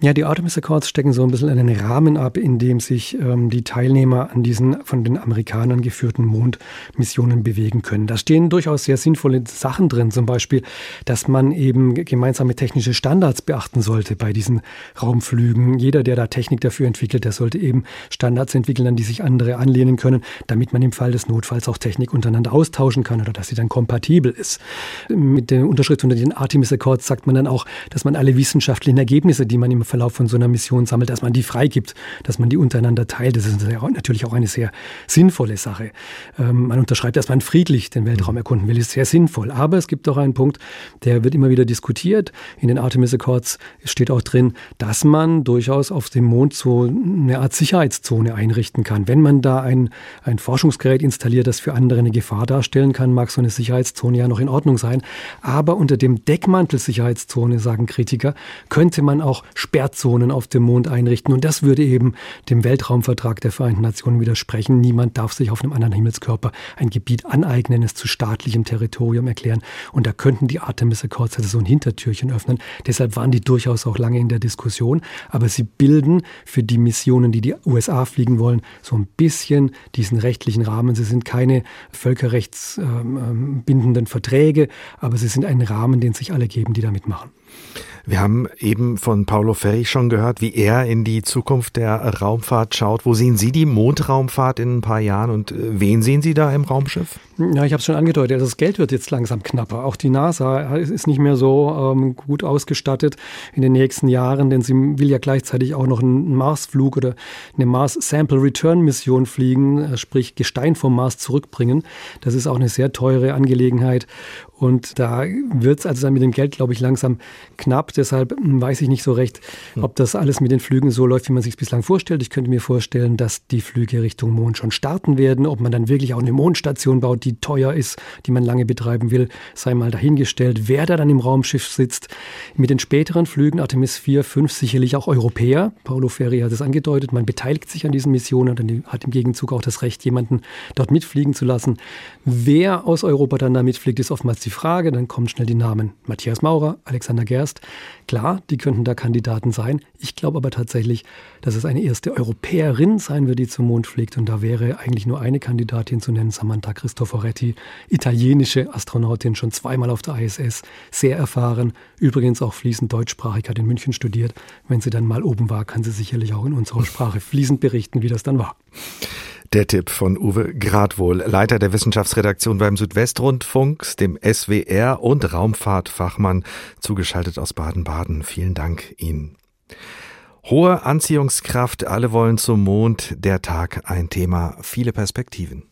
Ja, die Artemis Accords stecken so ein bisschen einen Rahmen ab, in dem sich ähm, die Teilnehmer an diesen von den Amerikanern geführten Mondmissionen bewegen können. Da stehen durchaus sehr sinnvolle Sachen drin, zum Beispiel, dass man eben gemeinsame technische Standards beachten sollte bei diesen Raumflügen. Jeder, der da Technik dafür entwickelt, der sollte eben Standards entwickeln, an die sich andere anlehnen können, damit man im Fall des Notfalls auch Technik untereinander austauschen kann oder dass sie dann kompatibel ist. Mit der Unterschrift unter den Artemis Accords sagt man dann auch, dass man alle wissenschaftlichen Ergebnisse, die man im Verlauf von so einer Mission sammelt, dass man die freigibt, dass man die untereinander teilt. Das ist natürlich auch eine sehr sinnvolle Sache. Ähm, man unterschreibt, dass man friedlich den Weltraum erkunden will, ist sehr sinnvoll. Aber es gibt auch einen Punkt, der wird immer wieder diskutiert. In den Artemis Accords steht auch drin, dass man durchaus auf dem Mond so eine Art Sicherheitszone einrichten kann. Wenn man da ein, ein Forschungsgerät installiert, das für andere eine Gefahr darstellen kann, mag so eine Sicherheitszone ja noch in Ordnung sein. Aber unter dem Deckmantel Sicherheitszone, sagen Kritiker, könnte man auch später Sperrzonen auf dem Mond einrichten. Und das würde eben dem Weltraumvertrag der Vereinten Nationen widersprechen. Niemand darf sich auf einem anderen Himmelskörper ein Gebiet aneignen, es zu staatlichem Territorium erklären. Und da könnten die Artemis Accords also so ein Hintertürchen öffnen. Deshalb waren die durchaus auch lange in der Diskussion. Aber sie bilden für die Missionen, die die USA fliegen wollen, so ein bisschen diesen rechtlichen Rahmen. Sie sind keine völkerrechtsbindenden Verträge, aber sie sind ein Rahmen, den sich alle geben, die da mitmachen. Wir haben eben von Paulo Ferri schon gehört, wie er in die Zukunft der Raumfahrt schaut. Wo sehen Sie die Mondraumfahrt in ein paar Jahren und äh, wen sehen Sie da im Raumschiff? Ja, ich habe es schon angedeutet, das Geld wird jetzt langsam knapper. Auch die NASA ist nicht mehr so ähm, gut ausgestattet in den nächsten Jahren, denn sie will ja gleichzeitig auch noch einen Marsflug oder eine Mars Sample Return Mission fliegen, äh, sprich Gestein vom Mars zurückbringen. Das ist auch eine sehr teure Angelegenheit. Und da wird es also dann mit dem Geld, glaube ich, langsam knapp. Deshalb weiß ich nicht so recht, hm. ob das alles mit den Flügen so läuft, wie man sich bislang vorstellt. Ich könnte mir vorstellen, dass die Flüge Richtung Mond schon starten werden. Ob man dann wirklich auch eine Mondstation baut, die teuer ist, die man lange betreiben will, sei mal dahingestellt. Wer da dann im Raumschiff sitzt, mit den späteren Flügen Artemis 4, 5 sicherlich auch Europäer. Paulo Ferri hat es angedeutet, man beteiligt sich an diesen Missionen und hat im Gegenzug auch das Recht, jemanden dort mitfliegen zu lassen. Wer aus Europa dann da mitfliegt, ist oftmals die Frage. Dann kommen schnell die Namen Matthias Maurer, Alexander Gerst. Klar, die könnten da Kandidaten sein. Ich glaube aber tatsächlich, dass es eine erste Europäerin sein wird, die zum Mond fliegt. Und da wäre eigentlich nur eine Kandidatin zu nennen, Samantha Cristoforetti, italienische Astronautin, schon zweimal auf der ISS, sehr erfahren, übrigens auch fließend deutschsprachig, hat in München studiert. Wenn sie dann mal oben war, kann sie sicherlich auch in unserer Sprache fließend berichten, wie das dann war. Der Tipp von Uwe Gradwohl, Leiter der Wissenschaftsredaktion beim Südwestrundfunk, dem SWR und Raumfahrtfachmann, zugeschaltet aus Baden-Baden. Vielen Dank Ihnen. Hohe Anziehungskraft, alle wollen zum Mond, der Tag ein Thema, viele Perspektiven.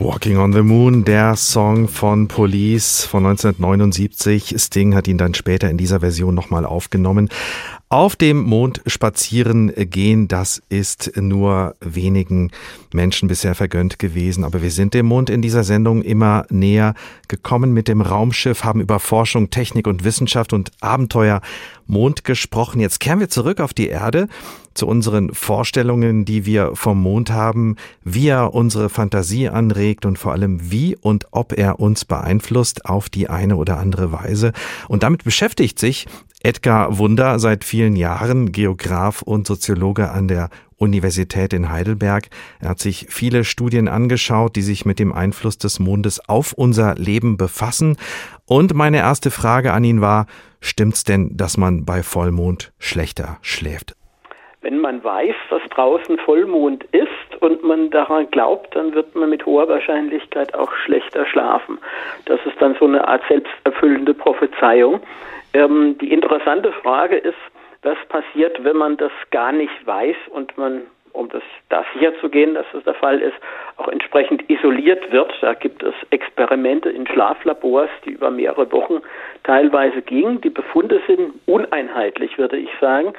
Walking on the Moon, der Song von Police von 1979. Sting hat ihn dann später in dieser Version nochmal aufgenommen. Auf dem Mond spazieren gehen, das ist nur wenigen Menschen bisher vergönnt gewesen. Aber wir sind dem Mond in dieser Sendung immer näher gekommen mit dem Raumschiff, haben über Forschung, Technik und Wissenschaft und Abenteuer Mond gesprochen. Jetzt kehren wir zurück auf die Erde zu unseren Vorstellungen, die wir vom Mond haben, wie er unsere Fantasie anregt und vor allem wie und ob er uns beeinflusst auf die eine oder andere Weise. Und damit beschäftigt sich Edgar Wunder seit vielen Jahren, Geograf und Soziologe an der Universität in Heidelberg. Er hat sich viele Studien angeschaut, die sich mit dem Einfluss des Mondes auf unser Leben befassen. Und meine erste Frage an ihn war, stimmt's denn, dass man bei Vollmond schlechter schläft? Wenn man weiß, dass draußen Vollmond ist und man daran glaubt, dann wird man mit hoher Wahrscheinlichkeit auch schlechter schlafen. Das ist dann so eine Art selbsterfüllende Prophezeiung. Ähm, die interessante Frage ist, was passiert, wenn man das gar nicht weiß und man, um das da sicher zu gehen, dass das der Fall ist, auch entsprechend isoliert wird. Da gibt es Experimente in Schlaflabors, die über mehrere Wochen teilweise gingen. Die Befunde sind uneinheitlich, würde ich sagen.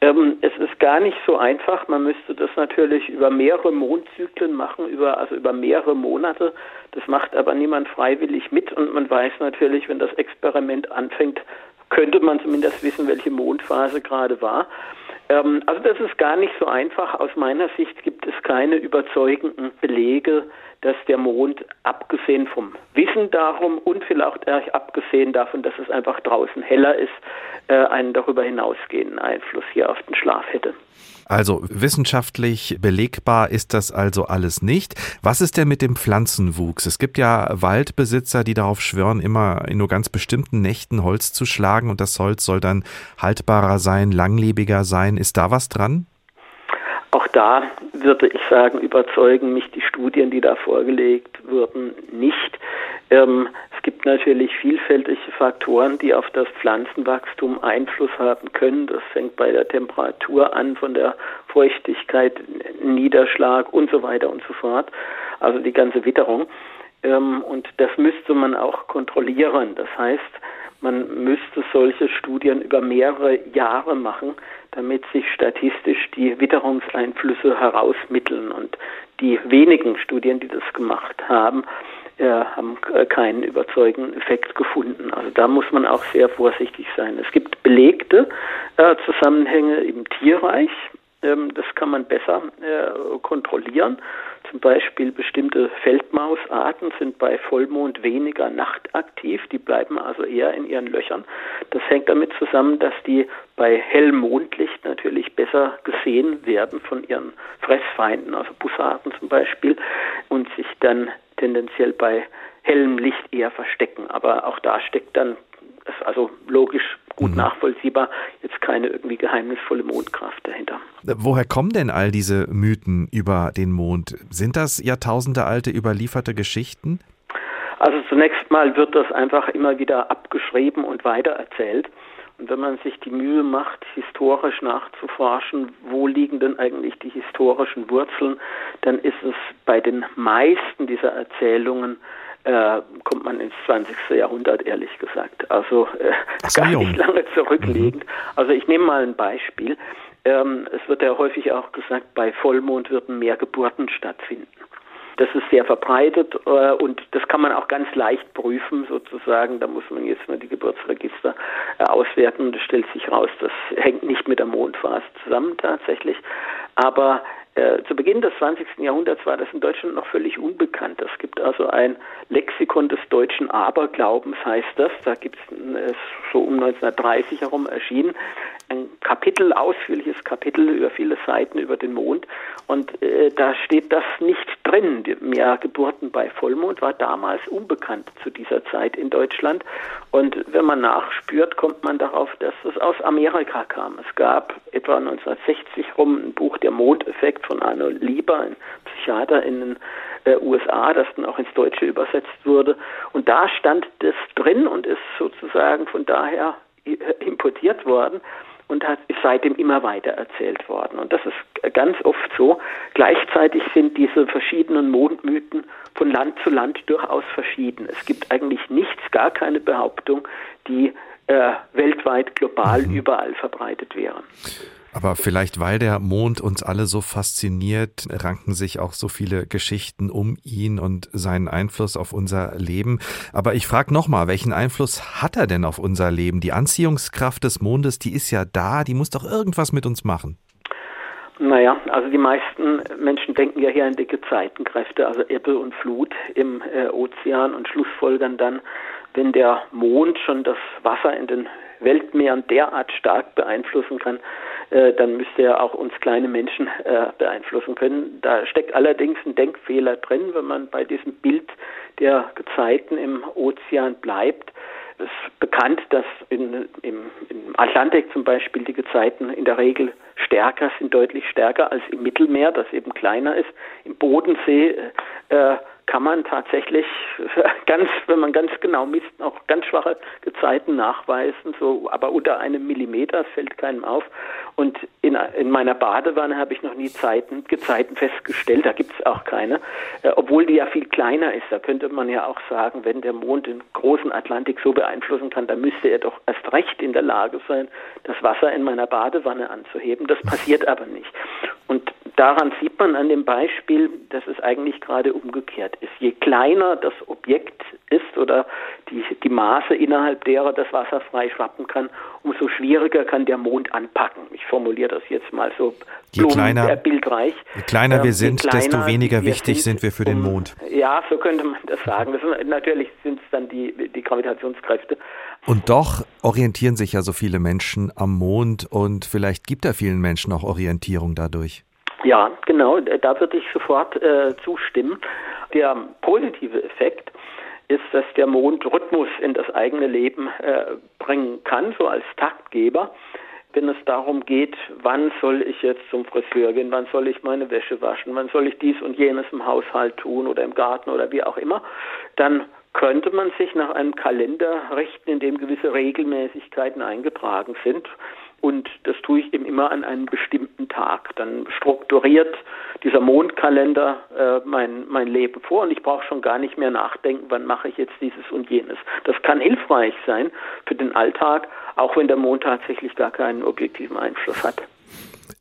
Ähm, es ist gar nicht so einfach. Man müsste das natürlich über mehrere Mondzyklen machen, über, also über mehrere Monate. Das macht aber niemand freiwillig mit und man weiß natürlich, wenn das Experiment anfängt, könnte man zumindest wissen, welche Mondphase gerade war. Ähm, also das ist gar nicht so einfach. Aus meiner Sicht gibt es keine überzeugenden Belege, dass der Mond, abgesehen vom Wissen darum und vielleicht auch abgesehen davon, dass es einfach draußen heller ist, äh, einen darüber hinausgehenden Einfluss hier auf den Schlaf hätte. Also wissenschaftlich belegbar ist das also alles nicht. Was ist denn mit dem Pflanzenwuchs? Es gibt ja Waldbesitzer, die darauf schwören, immer in nur ganz bestimmten Nächten Holz zu schlagen und das Holz soll dann haltbarer sein, langlebiger sein. Ist da was dran? Auch da würde ich sagen, überzeugen mich die Studien, die da vorgelegt wurden, nicht. Ähm, gibt natürlich vielfältige Faktoren, die auf das Pflanzenwachstum Einfluss haben können. Das fängt bei der Temperatur an, von der Feuchtigkeit, Niederschlag und so weiter und so fort. Also die ganze Witterung. Ähm, und das müsste man auch kontrollieren. Das heißt, man müsste solche Studien über mehrere Jahre machen, damit sich statistisch die Witterungseinflüsse herausmitteln. Und die wenigen Studien, die das gemacht haben, äh, haben äh, keinen überzeugenden Effekt gefunden. Also da muss man auch sehr vorsichtig sein. Es gibt belegte äh, Zusammenhänge im Tierreich. Ähm, das kann man besser äh, kontrollieren. Zum Beispiel bestimmte Feldmausarten sind bei Vollmond weniger nachtaktiv, die bleiben also eher in ihren Löchern. Das hängt damit zusammen, dass die bei hellem Mondlicht natürlich besser gesehen werden von ihren Fressfeinden, also Bussarden zum Beispiel, und sich dann tendenziell bei hellem Licht eher verstecken. Aber auch da steckt dann, also logisch gut mhm. nachvollziehbar, jetzt keine irgendwie geheimnisvolle Mondkraft dahinter. Woher kommen denn all diese Mythen über den Mond? Sind das jahrtausendealte überlieferte Geschichten? Also zunächst mal wird das einfach immer wieder abgeschrieben und weitererzählt. Und wenn man sich die Mühe macht, historisch nachzuforschen, wo liegen denn eigentlich die historischen Wurzeln, dann ist es bei den meisten dieser Erzählungen äh, kommt man ins 20. Jahrhundert, ehrlich gesagt. Also äh, so, gar nicht lange zurückliegend. Mhm. Also ich nehme mal ein Beispiel. Ähm, es wird ja häufig auch gesagt, bei Vollmond würden mehr Geburten stattfinden. Das ist sehr verbreitet äh, und das kann man auch ganz leicht prüfen sozusagen. Da muss man jetzt mal die Geburtsregister äh, auswerten und es stellt sich raus, das hängt nicht mit der Mondphase zusammen tatsächlich. Aber äh, zu Beginn des 20. Jahrhunderts war das in Deutschland noch völlig unbekannt. Es gibt also ein Lexikon des deutschen Aberglaubens, heißt das. Da gibt es so um 1930 herum erschienen ein Kapitel, ausführliches Kapitel über viele Seiten über den Mond. Und äh, da steht das nicht drin. Mehr Geburten bei Vollmond war damals unbekannt zu dieser Zeit in Deutschland. Und wenn man nachspürt, kommt man darauf, dass es aus Amerika kam. Es gab etwa 1960 rum ein Buch Der Mondeffekt von Arno Lieber, ein Psychiater in den äh, USA, das dann auch ins Deutsche übersetzt wurde. Und da stand das drin und ist sozusagen von daher äh, importiert worden und hat, ist seitdem immer weiter erzählt worden. Und das ist ganz oft so. Gleichzeitig sind diese verschiedenen Mondmythen von Land zu Land durchaus verschieden. Es gibt eigentlich nichts, gar keine Behauptung, die äh, weltweit, global, mhm. überall verbreitet wäre. Aber vielleicht, weil der Mond uns alle so fasziniert, ranken sich auch so viele Geschichten um ihn und seinen Einfluss auf unser Leben. Aber ich frage nochmal, welchen Einfluss hat er denn auf unser Leben? Die Anziehungskraft des Mondes, die ist ja da, die muss doch irgendwas mit uns machen. Naja, also die meisten Menschen denken ja hier an dicke Zeitenkräfte, also Ebbe und Flut im äh, Ozean und schlussfolgern dann, wenn der Mond schon das Wasser in den Weltmeeren derart stark beeinflussen kann, äh, dann müsste er auch uns kleine Menschen äh, beeinflussen können. Da steckt allerdings ein Denkfehler drin, wenn man bei diesem Bild der Gezeiten im Ozean bleibt. Es ist bekannt, dass in, im, im, Atlantik zum Beispiel die Gezeiten in der Regel stärker sind, deutlich stärker als im Mittelmeer, das eben kleiner ist. Im Bodensee äh, kann man tatsächlich ganz, wenn man ganz genau misst, auch ganz schwache Gezeiten nachweisen, so, aber unter einem Millimeter, das fällt keinem auf. Und in, in meiner Badewanne habe ich noch nie Zeiten, Gezeiten festgestellt, da gibt es auch keine, äh, obwohl die ja viel kleiner ist. Da könnte man ja auch sagen, wenn der Mond den großen Atlantik so beeinflussen kann, dann müsste er doch erst recht in der Lage sein, das Wasser in meiner Badewanne anzuheben. Das passiert aber nicht. Und daran sieht man an dem Beispiel, dass es eigentlich gerade umgekehrt ist. Je kleiner das Objekt ist oder die, die Maße, innerhalb derer das Wasser frei schwappen kann, umso schwieriger kann der Mond anpacken. Ich formuliere das jetzt mal so je kleiner, äh, bildreich. Je kleiner wir ähm, sind, kleiner desto weniger wichtig sind, sind, wir für den Mond. Ja, so könnte man das sagen. Das sind, natürlich sind es dann die, die Gravitationskräfte. Und doch orientieren sich ja so viele Menschen am Mond und vielleicht gibt er vielen Menschen auch Orientierung dadurch. Ja, genau, da würde ich sofort äh, zustimmen. Der positive Effekt ist, dass der Mond Rhythmus in das eigene Leben äh, bringen kann, so als Taktgeber. Wenn es darum geht, wann soll ich jetzt zum Friseur gehen, wann soll ich meine Wäsche waschen, wann soll ich dies und jenes im Haushalt tun oder im Garten oder wie auch immer, dann könnte man sich nach einem Kalender richten, in dem gewisse Regelmäßigkeiten eingetragen sind. Und das tue ich eben immer an einem bestimmten Tag. Dann strukturiert dieser Mondkalender äh, mein, mein Leben vor und ich brauche schon gar nicht mehr nachdenken, wann mache ich jetzt dieses und jenes. Das kann hilfreich sein für den Alltag, auch wenn der Mond tatsächlich gar keinen objektiven Einfluss hat.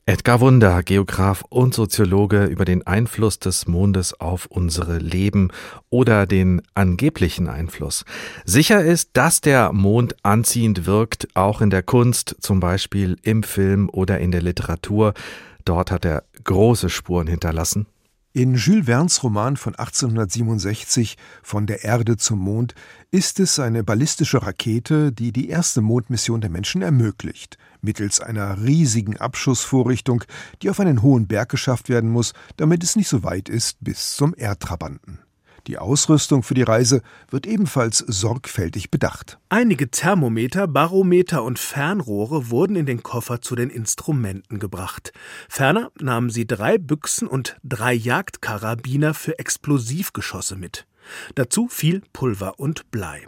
Edgar Wunder, Geograf und Soziologe über den Einfluss des Mondes auf unsere Leben oder den angeblichen Einfluss. Sicher ist, dass der Mond anziehend wirkt, auch in der Kunst, zum Beispiel im Film oder in der Literatur. Dort hat er große Spuren hinterlassen. In Jules Verne's Roman von 1867 Von der Erde zum Mond ist es eine ballistische Rakete, die die erste Mondmission der Menschen ermöglicht mittels einer riesigen Abschussvorrichtung, die auf einen hohen Berg geschafft werden muss, damit es nicht so weit ist bis zum Erdtrabanten. Die Ausrüstung für die Reise wird ebenfalls sorgfältig bedacht. Einige Thermometer, Barometer und Fernrohre wurden in den Koffer zu den Instrumenten gebracht. Ferner nahmen sie drei Büchsen und drei Jagdkarabiner für Explosivgeschosse mit. Dazu viel Pulver und Blei.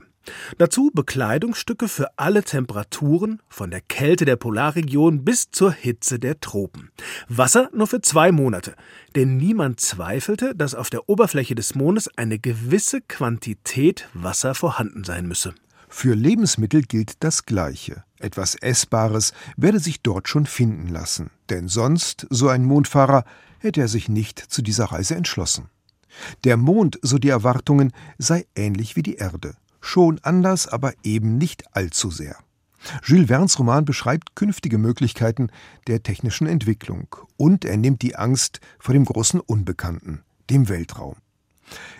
Dazu Bekleidungsstücke für alle Temperaturen, von der Kälte der Polarregion bis zur Hitze der Tropen. Wasser nur für zwei Monate, denn niemand zweifelte, dass auf der Oberfläche des Mondes eine gewisse Quantität Wasser vorhanden sein müsse. Für Lebensmittel gilt das Gleiche. Etwas Essbares werde sich dort schon finden lassen, denn sonst, so ein Mondfahrer, hätte er sich nicht zu dieser Reise entschlossen. Der Mond, so die Erwartungen, sei ähnlich wie die Erde schon anders, aber eben nicht allzu sehr. Jules Verne's Roman beschreibt künftige Möglichkeiten der technischen Entwicklung und er nimmt die Angst vor dem großen Unbekannten, dem Weltraum.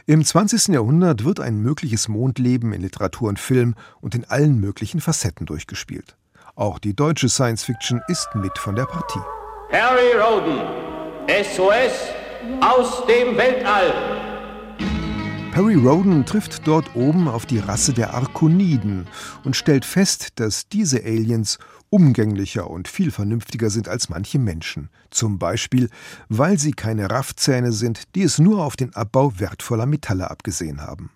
Im 20. Jahrhundert wird ein mögliches Mondleben in Literatur und Film und in allen möglichen Facetten durchgespielt. Auch die deutsche Science Fiction ist mit von der Partie. Harry Roden, SOS aus dem Weltall. Perry Roden trifft dort oben auf die Rasse der Arkoniden und stellt fest, dass diese Aliens umgänglicher und viel vernünftiger sind als manche Menschen. Zum Beispiel, weil sie keine Raffzähne sind, die es nur auf den Abbau wertvoller Metalle abgesehen haben.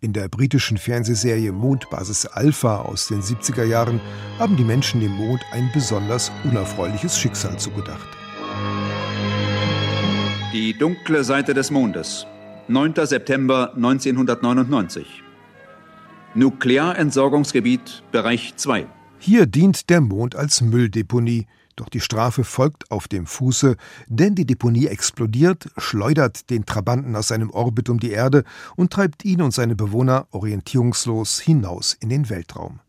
In der britischen Fernsehserie Mondbasis Alpha aus den 70er Jahren haben die Menschen dem Mond ein besonders unerfreuliches Schicksal zugedacht. Die dunkle Seite des Mondes. 9. September 1999. Nuklearentsorgungsgebiet Bereich 2. Hier dient der Mond als Mülldeponie, doch die Strafe folgt auf dem Fuße, denn die Deponie explodiert, schleudert den Trabanten aus seinem Orbit um die Erde und treibt ihn und seine Bewohner orientierungslos hinaus in den Weltraum.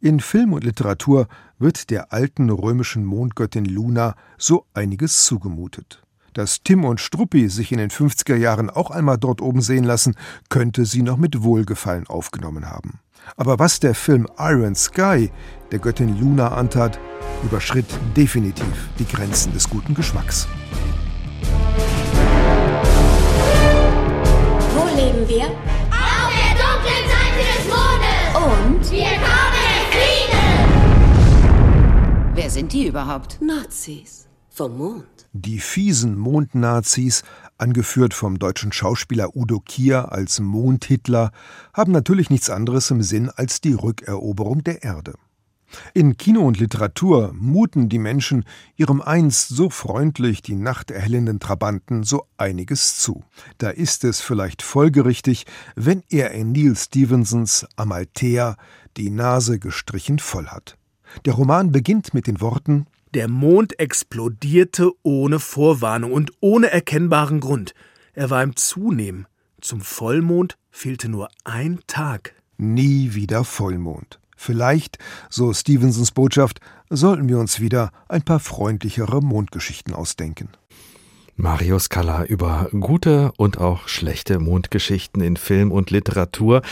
In Film und Literatur wird der alten römischen Mondgöttin Luna so einiges zugemutet. Dass Tim und Struppi sich in den 50er Jahren auch einmal dort oben sehen lassen, könnte sie noch mit Wohlgefallen aufgenommen haben. Aber was der Film Iron Sky der Göttin Luna antat, überschritt definitiv die Grenzen des guten Geschmacks. Wo leben wir? Auf der dunklen Seite des Mondes! Und? Wir kommen Frieden! Wer sind die überhaupt? Nazis. Vom Mond. Die fiesen Mondnazis, angeführt vom deutschen Schauspieler Udo Kier als Mondhitler, haben natürlich nichts anderes im Sinn als die Rückeroberung der Erde. In Kino und Literatur muten die Menschen ihrem einst so freundlich die Nacht erhellenden Trabanten so einiges zu. Da ist es vielleicht folgerichtig, wenn er in Neil Stevensons Amalthea die Nase gestrichen voll hat. Der Roman beginnt mit den Worten der Mond explodierte ohne Vorwarnung und ohne erkennbaren Grund. Er war im Zunehmen. Zum Vollmond fehlte nur ein Tag. Nie wieder Vollmond. Vielleicht, so Stevensons Botschaft, sollten wir uns wieder ein paar freundlichere Mondgeschichten ausdenken. Marius Kalla über gute und auch schlechte Mondgeschichten in Film und Literatur.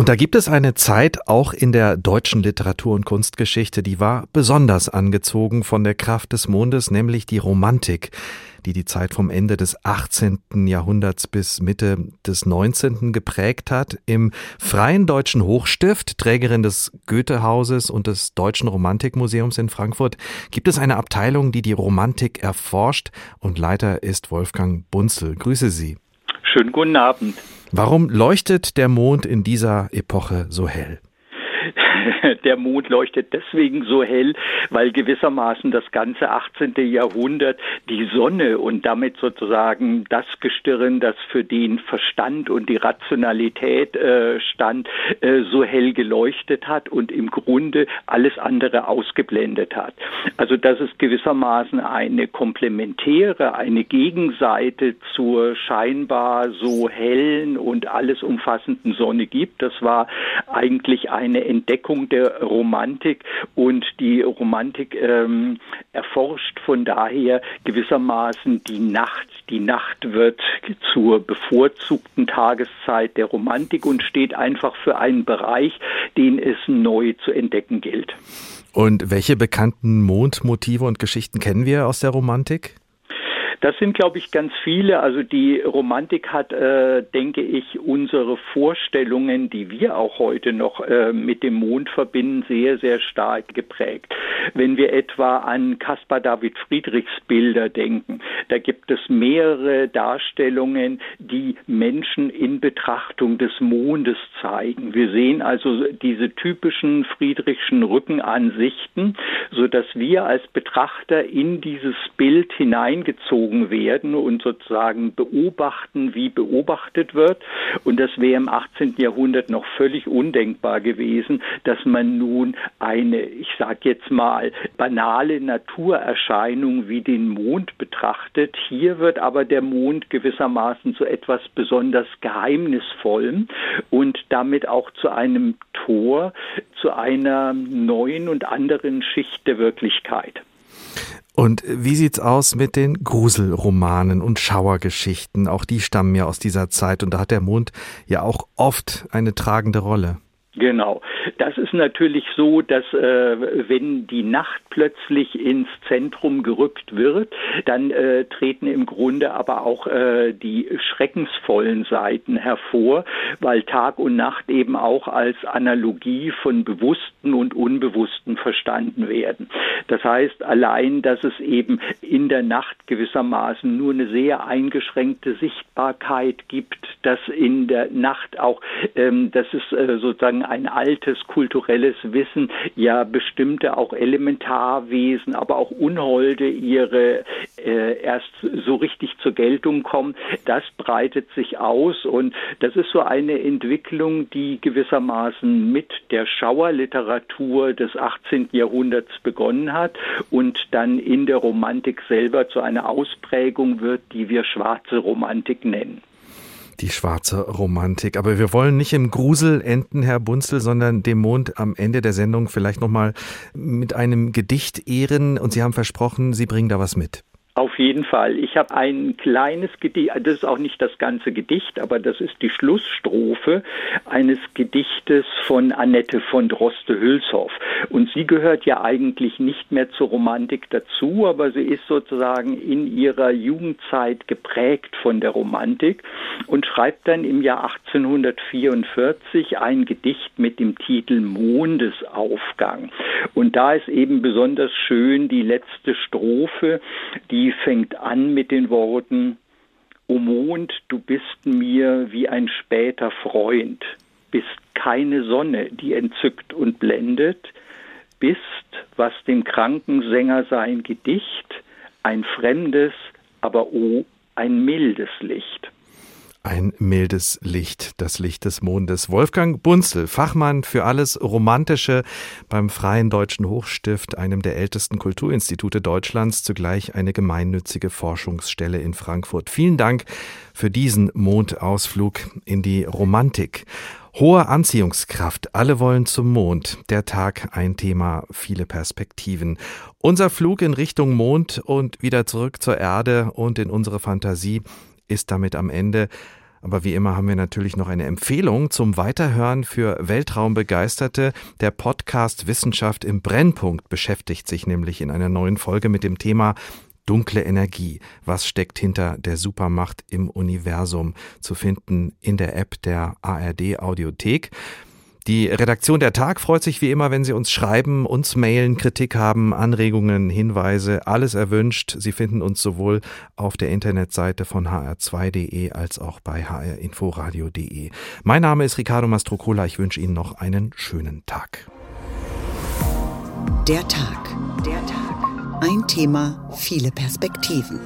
Und da gibt es eine Zeit auch in der deutschen Literatur- und Kunstgeschichte, die war besonders angezogen von der Kraft des Mondes, nämlich die Romantik, die die Zeit vom Ende des 18. Jahrhunderts bis Mitte des 19. geprägt hat. Im Freien Deutschen Hochstift, Trägerin des Goethehauses und des Deutschen Romantikmuseums in Frankfurt, gibt es eine Abteilung, die die Romantik erforscht und Leiter ist Wolfgang Bunzel. Grüße Sie. Schönen guten Abend. Warum leuchtet der Mond in dieser Epoche so hell? der Mond leuchtet deswegen so hell, weil gewissermaßen das ganze 18. Jahrhundert die Sonne und damit sozusagen das Gestirn, das für den Verstand und die Rationalität äh, stand, äh, so hell geleuchtet hat und im Grunde alles andere ausgeblendet hat. Also dass es gewissermaßen eine komplementäre, eine Gegenseite zur scheinbar so hellen und alles umfassenden Sonne gibt, das war eigentlich eine Entdeckung der Romantik und die Romantik ähm, erforscht von daher gewissermaßen die Nacht. Die Nacht wird zur bevorzugten Tageszeit der Romantik und steht einfach für einen Bereich, den es neu zu entdecken gilt. Und welche bekannten Mondmotive und Geschichten kennen wir aus der Romantik? Das sind, glaube ich, ganz viele. Also die Romantik hat, äh, denke ich, unsere Vorstellungen, die wir auch heute noch äh, mit dem Mond verbinden, sehr, sehr stark geprägt. Wenn wir etwa an Caspar David Friedrichs Bilder denken, da gibt es mehrere Darstellungen, die Menschen in Betrachtung des Mondes zeigen. Wir sehen also diese typischen Friedrichschen Rückenansichten, so dass wir als Betrachter in dieses Bild hineingezogen werden und sozusagen beobachten, wie beobachtet wird. Und das wäre im 18. Jahrhundert noch völlig undenkbar gewesen, dass man nun eine, ich sage jetzt mal, banale Naturerscheinung wie den Mond betrachtet. Hier wird aber der Mond gewissermaßen zu etwas besonders Geheimnisvollem und damit auch zu einem Tor zu einer neuen und anderen Schicht der Wirklichkeit. Und wie sieht's aus mit den Gruselromanen und Schauergeschichten? Auch die stammen ja aus dieser Zeit und da hat der Mond ja auch oft eine tragende Rolle. Genau. Das ist natürlich so, dass äh, wenn die Nacht plötzlich ins Zentrum gerückt wird, dann äh, treten im Grunde aber auch äh, die schreckensvollen Seiten hervor, weil Tag und Nacht eben auch als Analogie von Bewussten und Unbewussten verstanden werden. Das heißt, allein, dass es eben in der Nacht gewissermaßen nur eine sehr eingeschränkte Sichtbarkeit gibt, dass in der Nacht auch, ähm, es äh, ein altes kulturelles Wissen ja bestimmte auch Elementarwesen, aber auch Unholde ihre äh, erst so richtig zur Geltung kommen. Das breitet sich aus und das ist so eine Entwicklung, die gewissermaßen mit der Schauerliteratur des 18. Jahrhunderts begonnen hat und dann in der Romantik selber zu einer Ausprägung wird, die wir schwarze Romantik nennen. Die schwarze Romantik. Aber wir wollen nicht im Grusel enden, Herr Bunzel, sondern dem Mond am Ende der Sendung vielleicht nochmal mit einem Gedicht ehren. Und Sie haben versprochen, Sie bringen da was mit. Auf jeden Fall. Ich habe ein kleines Gedicht, das ist auch nicht das ganze Gedicht, aber das ist die Schlussstrophe eines Gedichtes von Annette von Droste-Hülshoff. Und sie gehört ja eigentlich nicht mehr zur Romantik dazu, aber sie ist sozusagen in ihrer Jugendzeit geprägt von der Romantik und schreibt dann im Jahr 1844 ein Gedicht mit dem Titel Mondesaufgang. Und da ist eben besonders schön die letzte Strophe, die die fängt an mit den Worten, O Mond, du bist mir wie ein später Freund, bist keine Sonne, die entzückt und blendet, bist, was dem kranken Sänger sein Gedicht, ein fremdes, aber o, oh, ein mildes Licht. Ein mildes Licht, das Licht des Mondes. Wolfgang Bunzel, Fachmann für alles Romantische beim Freien Deutschen Hochstift, einem der ältesten Kulturinstitute Deutschlands, zugleich eine gemeinnützige Forschungsstelle in Frankfurt. Vielen Dank für diesen Mondausflug in die Romantik. Hohe Anziehungskraft, alle wollen zum Mond. Der Tag ein Thema, viele Perspektiven. Unser Flug in Richtung Mond und wieder zurück zur Erde und in unsere Fantasie ist damit am Ende. Aber wie immer haben wir natürlich noch eine Empfehlung zum Weiterhören für Weltraumbegeisterte. Der Podcast Wissenschaft im Brennpunkt beschäftigt sich nämlich in einer neuen Folge mit dem Thema Dunkle Energie. Was steckt hinter der Supermacht im Universum? Zu finden in der App der ARD Audiothek. Die Redaktion der Tag freut sich wie immer, wenn Sie uns schreiben, uns mailen, Kritik haben, Anregungen, Hinweise, alles erwünscht. Sie finden uns sowohl auf der Internetseite von hr2.de als auch bei hrinforadio.de. Mein Name ist Ricardo Mastrocola. Ich wünsche Ihnen noch einen schönen Tag. Der Tag. Der Tag. Ein Thema, viele Perspektiven.